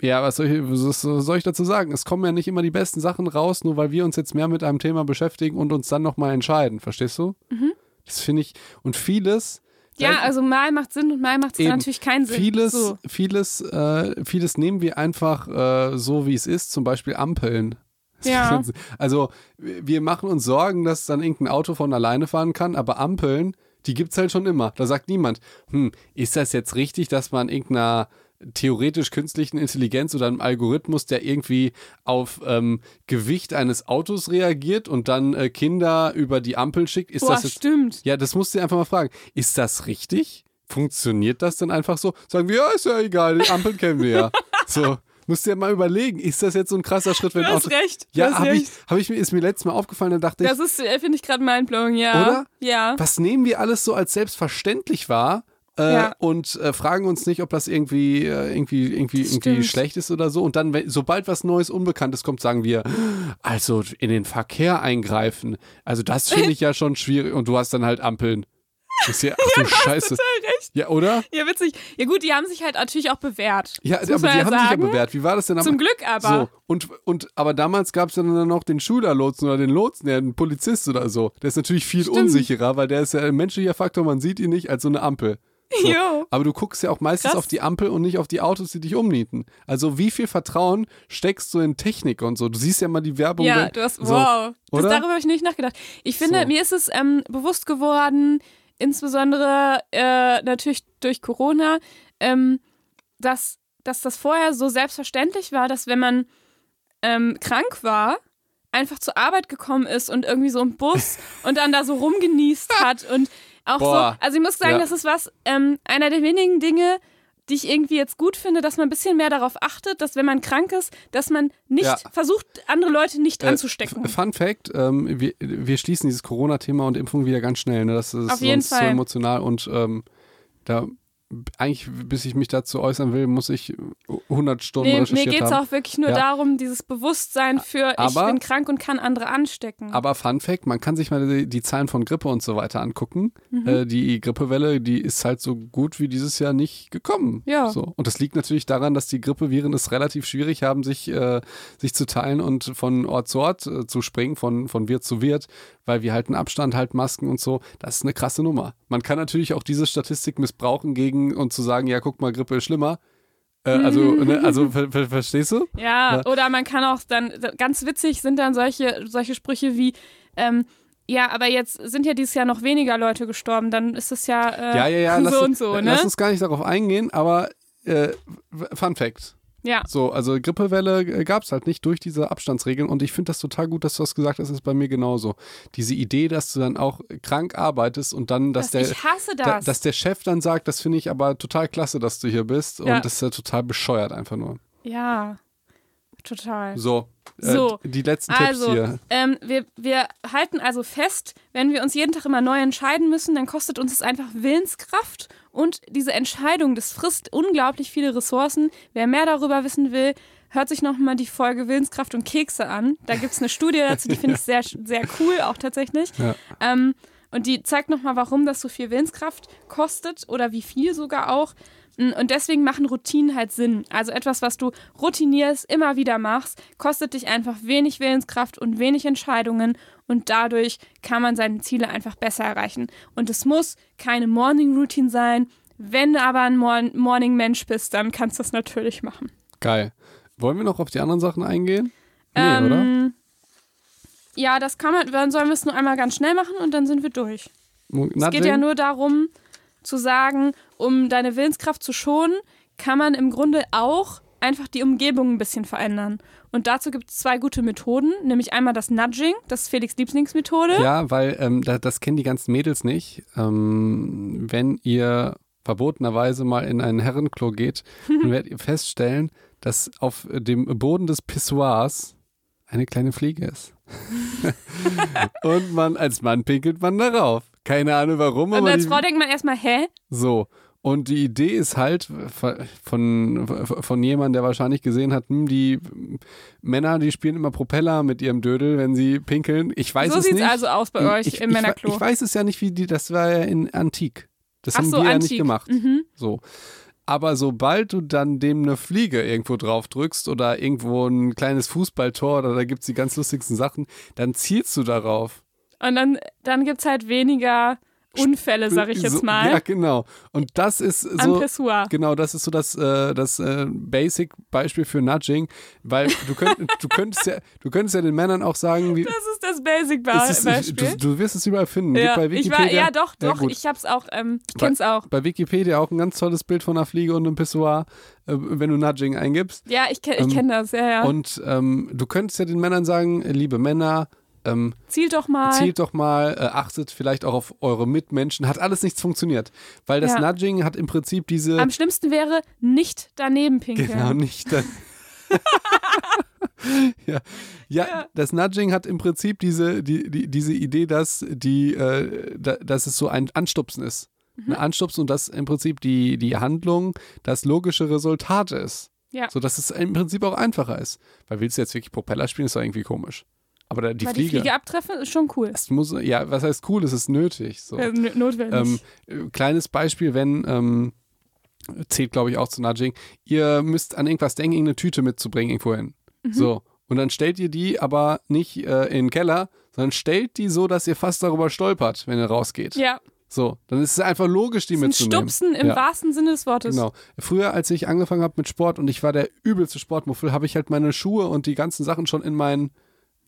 A: ja, was soll, ich, was soll ich dazu sagen? Es kommen ja nicht immer die besten Sachen raus, nur weil wir uns jetzt mehr mit einem Thema beschäftigen und uns dann nochmal entscheiden. Verstehst du?
B: Mhm.
A: Das finde ich. Und vieles.
B: Ja, also mal macht Sinn und mal macht es natürlich keinen Sinn.
A: Vieles,
B: So.
A: vieles, äh, vieles nehmen wir einfach äh, so, wie es ist, zum Beispiel Ampeln.
B: Ja.
A: Also wir machen uns Sorgen, dass dann irgendein Auto von alleine fahren kann, aber Ampeln, die gibt's halt schon immer. Da sagt niemand, hm, ist das jetzt richtig, dass man irgendeiner theoretisch künstlichen Intelligenz oder einem Algorithmus, der irgendwie auf ähm, Gewicht eines Autos reagiert und dann äh, Kinder über die Ampeln schickt, ist
B: Boah,
A: das jetzt
B: stimmt.
A: ja, das musst du einfach mal fragen. Ist das richtig? Funktioniert das denn einfach so? Sagen wir, ja, ist ja egal, die Ampeln kennen wir ja. So, musst du dir mal überlegen, ist das jetzt so ein krasser Schritt, wenn
B: Du hast
A: Auto.
B: recht.
A: Ja, habe ich, hab ich mir, ist mir letztes Mal aufgefallen, da dachte ich,
B: Das ist, äh, finde ich gerade mindblowing, ja.
A: Oder?
B: Ja.
A: was nehmen wir alles so als selbstverständlich wahr? Äh,
B: Ja.
A: Und äh, fragen uns nicht, ob das irgendwie, äh, irgendwie, irgendwie,
B: Das
A: irgendwie
B: stimmt.
A: schlecht ist oder so. Und dann, wenn, sobald was Neues, Unbekanntes kommt, sagen wir, also in den Verkehr eingreifen. Also das finde ich ja schon schwierig. Und du hast dann halt Ampeln. Das ist ja, ach du Scheiße.
B: Total recht.
A: Ja, oder?
B: Ja, witzig. Ja gut, die haben sich halt natürlich auch bewährt.
A: Ja, aber die
B: ja
A: haben sich ja
B: sagen.
A: bewährt. Wie war das denn am
B: Zum Glück aber.
A: So, und, und aber damals gab es dann noch den Schülerlotsen oder den Lotsen, der ein Polizist oder so. Der ist natürlich viel
B: Stimmt.
A: unsicherer, weil der ist ja ein menschlicher Faktor, man sieht ihn nicht als so eine Ampel. So. Aber du guckst ja auch meistens
B: Krass.
A: auf die Ampel und nicht auf die Autos, die dich umnieten. Also wie viel Vertrauen steckst du in Technik und so? Du siehst ja mal die Werbung.
B: Ja,
A: wenn-
B: du hast,
A: so,
B: wow. Das, darüber habe ich nicht nachgedacht. Ich finde,
A: So.
B: mir ist es ähm, bewusst geworden, insbesondere äh, natürlich durch Corona, ähm, dass, dass das vorher so selbstverständlich war, dass wenn man ähm, krank war, einfach zur Arbeit gekommen ist und irgendwie so im Bus und dann da so rumgenießt hat und auch
A: Boah.
B: so, also ich muss sagen,
A: Ja.
B: das ist was, ähm, einer der wenigen Dinge, die ich irgendwie jetzt gut finde, dass man ein bisschen mehr darauf achtet, dass wenn man krank ist, dass man nicht
A: Ja.
B: versucht, andere Leute nicht
A: Äh,
B: anzustecken.
A: Fun Fact: ähm, wir, wir schließen dieses Corona-Thema und Impfung wieder ganz schnell. Ne? Das ist
B: Auf jeden
A: sonst so
B: Fall.
A: emotional und ähm, da eigentlich, bis ich mich dazu äußern will, muss ich 100 Stunden
B: Nee, mir
A: recherchiert
B: geht es auch wirklich nur
A: Ja.
B: darum, dieses Bewusstsein für,
A: Aber-
B: ich bin krank und kann andere anstecken.
A: Aber Fun Fact, man kann sich mal die, die Zahlen von Grippe und so weiter angucken.
B: Mhm.
A: Äh, die Grippewelle, die ist halt so gut wie dieses Jahr nicht gekommen.
B: Ja.
A: So. Und das liegt natürlich daran, dass die Grippeviren es relativ schwierig haben, sich, äh, sich zu teilen und von Ort zu Ort äh, zu springen, von, von Wirt zu Wirt, weil wir halten Abstand, halten Masken und so. Das ist eine krasse Nummer. Man kann natürlich auch diese Statistik missbrauchen gegen und zu sagen, ja, guck mal, Grippe ist schlimmer. Äh, also, ne, also ver, ver, verstehst du?
B: ja,
A: Ja.
B: oder man kann auch dann, ganz witzig sind dann solche, solche Sprüche wie, ähm, ja, aber jetzt sind ja dieses Jahr noch weniger Leute gestorben, dann ist es ja, äh,
A: Ja, ja, ja.
B: so
A: lass,
B: und so, ne?
A: lass uns gar nicht darauf eingehen, aber äh, Fun Fact.
B: Ja,
A: So, also Grippewelle gab es halt nicht durch diese Abstandsregeln und ich finde das total gut, dass du das gesagt hast, ist bei mir genauso. Diese Idee, dass du dann auch krank arbeitest und dann, dass,
B: das,
A: der,
B: ich hasse
A: da,
B: das.
A: dass der Chef dann sagt, das finde ich aber total klasse, dass du hier bist
B: Ja.
A: und das ist ja total bescheuert einfach nur.
B: ja, total.
A: So, äh,
B: So,
A: die letzten
B: Also,
A: Tipps hier.
B: ähm, wir, wir halten also fest, wenn wir uns jeden Tag immer neu entscheiden müssen, dann kostet uns es einfach Willenskraft und diese Entscheidung, das frisst unglaublich viele Ressourcen. Wer mehr darüber wissen will, hört sich nochmal die Folge Willenskraft und Kekse an. Da gibt es eine Studie dazu, die finde ich sehr, sehr cool, auch tatsächlich.
A: Ja.
B: Ähm, und die zeigt nochmal, warum das so viel Willenskraft kostet oder wie viel sogar auch. Und deswegen machen Routinen halt Sinn. Also etwas, was du routinierst, immer wieder machst, kostet dich einfach wenig Willenskraft und wenig Entscheidungen und dadurch kann man seine Ziele einfach besser erreichen. Und es muss keine Morning Routine sein. Wenn du aber ein Mor Morning Mensch bist, dann kannst du das natürlich machen.
A: Geil. Wollen wir noch auf die anderen Sachen eingehen? Nee, oder?
B: Ähm, Ja, das kann man, dann sollen wir es nur einmal ganz schnell machen und dann sind wir durch. Es geht ja nur darum, zu sagen, um deine Willenskraft zu schonen, kann man im Grunde auch einfach die Umgebung ein bisschen verändern. Und dazu gibt es zwei gute Methoden, nämlich einmal das Nudging, das ist Felix Lieblingsmethode.
A: Ja, weil ähm, da, das kennen die ganzen Mädels nicht. Ähm, wenn ihr verbotenerweise mal in ein Herrenklo geht, dann werdet ihr feststellen, dass auf dem Boden des Pissoirs eine kleine Fliege ist. Und man als Mann pinkelt man darauf. Keine Ahnung warum,
B: Und
A: aber
B: als
A: die,
B: Frau denkt man erstmal, hä?
A: so. Und die Idee ist halt von, von jemandem, der wahrscheinlich gesehen hat, hm, die Männer, die spielen immer Propeller mit ihrem Dödel, wenn sie pinkeln. Ich weiß
B: so
A: es nicht.
B: also aus bei euch
A: ich,
B: im
A: ich,
B: Männerklo.
A: Ich weiß es ja nicht, wie die, das war ja in Antik. Das
B: Ach
A: haben
B: so,
A: wir ja
B: Antik.
A: nicht gemacht.
B: Mhm.
A: So. Aber sobald du dann dem eine Fliege irgendwo drauf drückst oder irgendwo ein kleines Fußballtor oder da gibt es die ganz lustigsten Sachen, dann zielst du darauf.
B: Und dann, dann gibt es halt weniger Unfälle, sag ich jetzt mal,
A: Ja, genau. Und das ist so.
B: Pissoir.
A: Genau, das ist so das, äh, das äh, Basic-Beispiel für Nudging, weil du, könnt, du, könntest ja, du könntest ja den Männern auch sagen, wie.
B: Das ist das Basic
A: es ist,
B: Beispiel.
A: du, du wirst es überall finden.
B: ja,
A: bei
B: ich war,
A: Wikipedia,
B: ja, doch,
A: Ja,
B: doch,
A: gut.
B: ich hab's auch, ähm, ich kenn's auch.
A: bei Wikipedia auch ein ganz tolles Bild von einer Fliege und einem Pissoir, äh, wenn du Nudging eingibst.
B: Ja, ich, kenn- ich
A: Ähm,
B: das, ja, ja.
A: Und ähm, du könntest ja den Männern sagen, liebe Männer, ähm,
B: Zielt doch mal.
A: zielt doch mal, äh, achtet vielleicht auch auf eure Mitmenschen. Hat alles nichts funktioniert. Weil das
B: Ja.
A: Nudging hat im Prinzip diese.
B: Am schlimmsten wäre nicht daneben pinkeln.
A: Genau, nicht dann. ja. Ja,
B: Ja.
A: das Nudging hat im Prinzip diese, die, die, diese Idee, dass, die, äh, da, dass es so ein Anstupsen ist.
B: Mhm.
A: Ein Anstupsen und dass im Prinzip die, die Handlung das logische Resultat ist.
B: Ja.
A: So dass es im Prinzip auch einfacher ist. Weil willst du jetzt wirklich Propeller spielen, ist doch irgendwie komisch. Aber die,
B: Aber
A: Fliege,
B: die Fliege abtreffen ist schon cool.
A: es muss, ja, was heißt cool, es ist nötig. So.
B: Äh, notwendig.
A: Ähm, äh, kleines Beispiel, wenn, ähm, zählt glaube ich auch zu Nudging, ihr müsst an irgendwas denken, irgendeine Tüte mitzubringen irgendwo hin.
B: Mhm.
A: So. Und dann stellt ihr die aber nicht äh, in den Keller, sondern stellt die so, dass ihr fast darüber stolpert, wenn ihr rausgeht.
B: ja,
A: So. Dann ist es einfach logisch, die
B: das
A: mitzunehmen.
B: Stupsen im
A: Ja.
B: wahrsten Sinne des Wortes.
A: Genau. Früher, als ich angefangen habe mit Sport und ich war der übelste Sportmuffel, habe ich halt meine Schuhe und die ganzen Sachen schon in meinen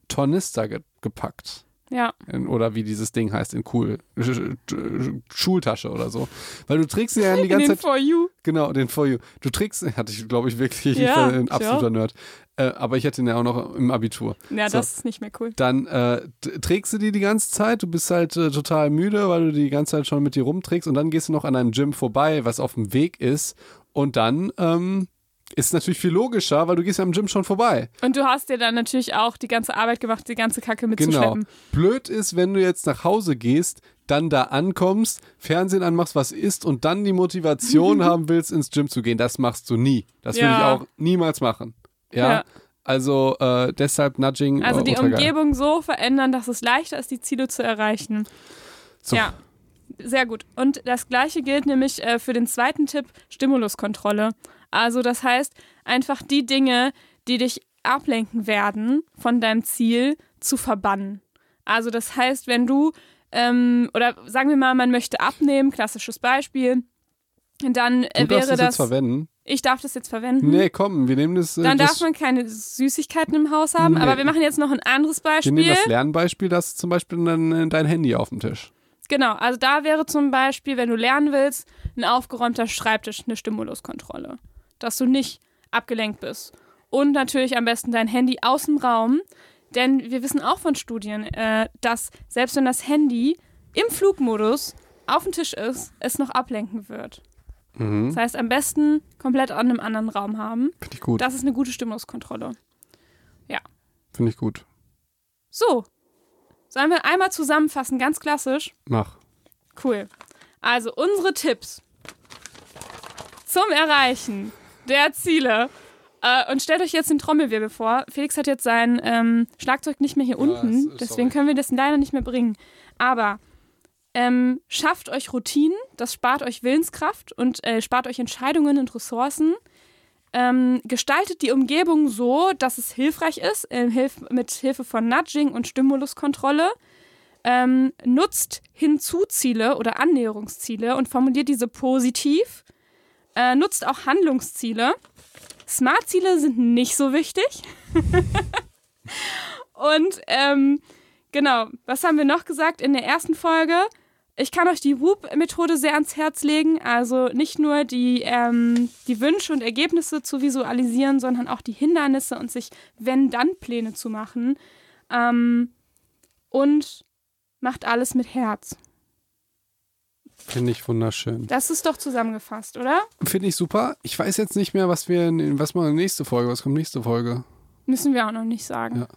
A: Tornister ge gepackt.
B: Ja.
A: In, oder wie dieses Ding heißt, in cool. Sch Sch Schultasche oder so. Weil du trägst ja die ganze
B: den
A: Zeit.
B: For You.
A: Genau, den For You. Du trägst, hatte ich, glaube ich, wirklich. ich
B: Ja,
A: war ein
B: ich
A: absoluter Nerd. Äh, aber ich hatte ihn ja auch noch im Abitur.
B: Ja,
A: So.
B: das ist nicht mehr cool.
A: Dann äh, trägst du die die ganze Zeit, du bist halt äh, total müde, weil du die ganze Zeit schon mit dir rumträgst und dann gehst du noch an einem Gym vorbei, was auf dem Weg ist und dann ähm, ist natürlich viel logischer, weil du gehst ja am Gym schon vorbei.
B: Und du hast dir dann natürlich auch die ganze Arbeit gemacht, die ganze Kacke
A: Genau.
B: mitzuschleppen.
A: Blöd ist, wenn du jetzt nach Hause gehst, dann da ankommst, Fernsehen anmachst, was isst und dann die Motivation haben willst, ins Gym zu gehen. Das machst du nie. Das würde
B: Ja.
A: ich auch niemals machen. Ja.
B: Ja.
A: Also äh, deshalb Nudging.
B: Also
A: äh,
B: die. Umgebung so verändern, dass es leichter ist, die Ziele zu erreichen.
A: So.
B: Ja, sehr gut. Und das gleiche gilt nämlich äh, für den zweiten Tipp, Stimuluskontrolle. Also das heißt, einfach die Dinge, die dich ablenken werden von deinem Ziel, zu verbannen. Also das heißt, wenn du, ähm, oder sagen wir mal, man möchte abnehmen, klassisches Beispiel, dann äh, wäre
A: das jetzt
B: das,
A: verwenden.
B: ich darf das jetzt verwenden.
A: Nee, komm, wir nehmen das. Äh,
B: Dann
A: das
B: darf man keine Süßigkeiten im Haus haben,
A: Nee.
B: aber wir machen jetzt noch ein anderes
A: wir
B: Beispiel.
A: nehmen das Lernbeispiel, das zum Beispiel dann dein Handy auf dem Tisch.
B: Genau, also da wäre zum Beispiel, wenn du lernen willst, ein aufgeräumter Schreibtisch eine Stimuluskontrolle. Dass du nicht abgelenkt bist. Und natürlich am besten dein Handy aus dem Raum. Denn wir wissen auch von Studien, äh, dass selbst wenn das Handy im Flugmodus auf dem Tisch ist, es noch ablenken wird.
A: Mhm.
B: Das heißt, am besten komplett an einem anderen Raum haben.
A: Finde ich gut.
B: Das ist eine gute Stimuluskontrolle.
A: Finde ich gut.
B: So, sollen wir einmal zusammenfassen, ganz klassisch?
A: Mach.
B: Cool. Also unsere Tipps zum Erreichen der Ziele. Äh, und stellt euch jetzt den Trommelwirbel vor. Felix hat jetzt sein ähm, Schlagzeug nicht mehr hier
A: Ja,
B: unten,
A: sorry.
B: deswegen können wir das leider nicht mehr bringen. Aber Ähm, schafft euch Routinen, das spart euch Willenskraft und äh, spart euch Entscheidungen und Ressourcen. Ähm, gestaltet die Umgebung so, dass es hilfreich ist, äh, hilf mit Hilfe von Nudging und Stimuluskontrolle. Ähm, nutzt Hinzuziele oder Annäherungsziele und formuliert diese positiv. Äh, nutzt auch Handlungsziele. Smart-Ziele sind nicht so wichtig. und ähm, genau, was haben wir noch gesagt in der ersten Folge? Ich kann euch die Whoop-Methode sehr ans Herz legen. Also nicht nur die, ähm, die Wünsche und Ergebnisse zu visualisieren, sondern auch die Hindernisse und sich Wenn-Dann-Pläne zu machen. Ähm, und macht alles mit Herz.
A: Finde ich wunderschön.
B: Das ist doch zusammengefasst, oder?
A: Finde ich super. Ich weiß jetzt nicht mehr, was wir, in, was mal nächste Folge, was kommt nächste Folge?
B: Müssen wir auch noch nicht sagen.
A: Ja.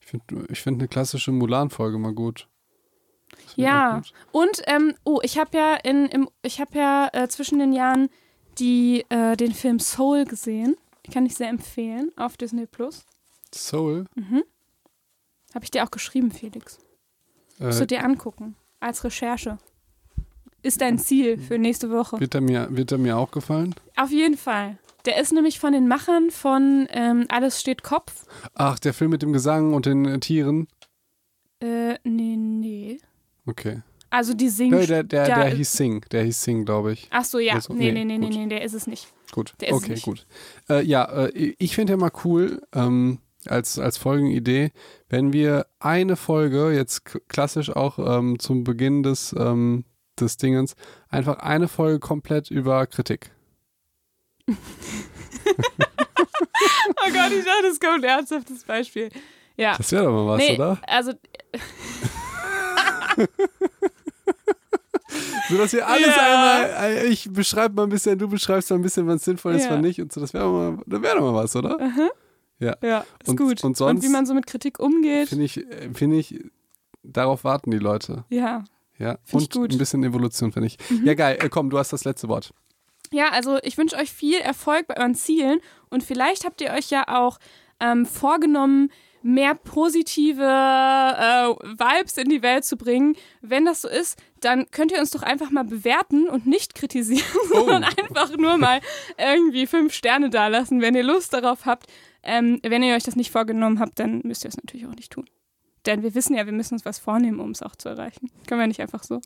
A: Ich finde ich find eine klassische Mulan-Folge mal gut.
B: Ja, und ähm, oh, ich habe ja in, im, ich habe ja äh, zwischen den Jahren die, äh, den Film Soul gesehen. Den kann ich sehr empfehlen auf Disney Plus.
A: Soul?
B: Mhm. Habe ich dir auch geschrieben, Felix. Äh, Musst du dir angucken. Als Recherche. Ist dein Ziel für nächste Woche.
A: Wird er mir, wird er mir auch gefallen?
B: Auf jeden Fall. Der ist nämlich von den Machern von ähm, Alles steht Kopf.
A: Ach, der Film mit dem Gesang und den äh, Tieren?
B: Äh, nee, nee.
A: Okay.
B: Also die singt.
A: Der, der, der, der hieß Sing, der hieß Sing, glaube ich.
B: Ach so, ja.
A: Also,
B: nee, nee, nee, nee, nee, der ist es nicht.
A: Gut,
B: Der ist
A: okay,
B: nicht.
A: gut. Äh, ja, äh, ich finde ja mal cool, ähm, als, als Folgenidee, wenn wir eine Folge, jetzt klassisch auch ähm, zum Beginn des, ähm, des Dingens, einfach eine Folge komplett über Kritik.
B: Oh Gott, ich dachte, es kommt ein ernsthaftes Beispiel. Ja.
A: Das wäre doch mal was,
B: nee,
A: oder?
B: also
A: So dass wir alles
B: Ja.
A: einmal, ich beschreibe mal ein bisschen, du beschreibst mal ein bisschen, was sinnvoll ist,
B: Ja.
A: was nicht und so. Das wäre doch mal was, oder? Ja.
B: ja, ist
A: Und-
B: gut.
A: und sonst-
B: wie man so mit Kritik umgeht.
A: Finde ich, äh, finde ich, darauf warten die Leute.
B: Ja.
A: Ja.
B: Find
A: Und.
B: Mhm.
A: ein bisschen Evolution, finde ich. Ja, geil. Äh, komm, du hast das letzte Wort.
B: Ja, also ich wünsche euch viel Erfolg bei euren Zielen und vielleicht habt ihr euch ja auch ähm, vorgenommen, mehr positive äh, Vibes in die Welt zu bringen. Wenn das so ist, dann könnt ihr uns doch einfach mal bewerten und nicht kritisieren, sondern einfach nur mal irgendwie fünf Sterne dalassen, wenn ihr Lust darauf habt. Ähm, wenn ihr euch das nicht vorgenommen habt, dann müsst ihr es natürlich auch nicht tun. Denn wir wissen ja, wir müssen uns was vornehmen, um es auch zu erreichen. Können wir nicht einfach so.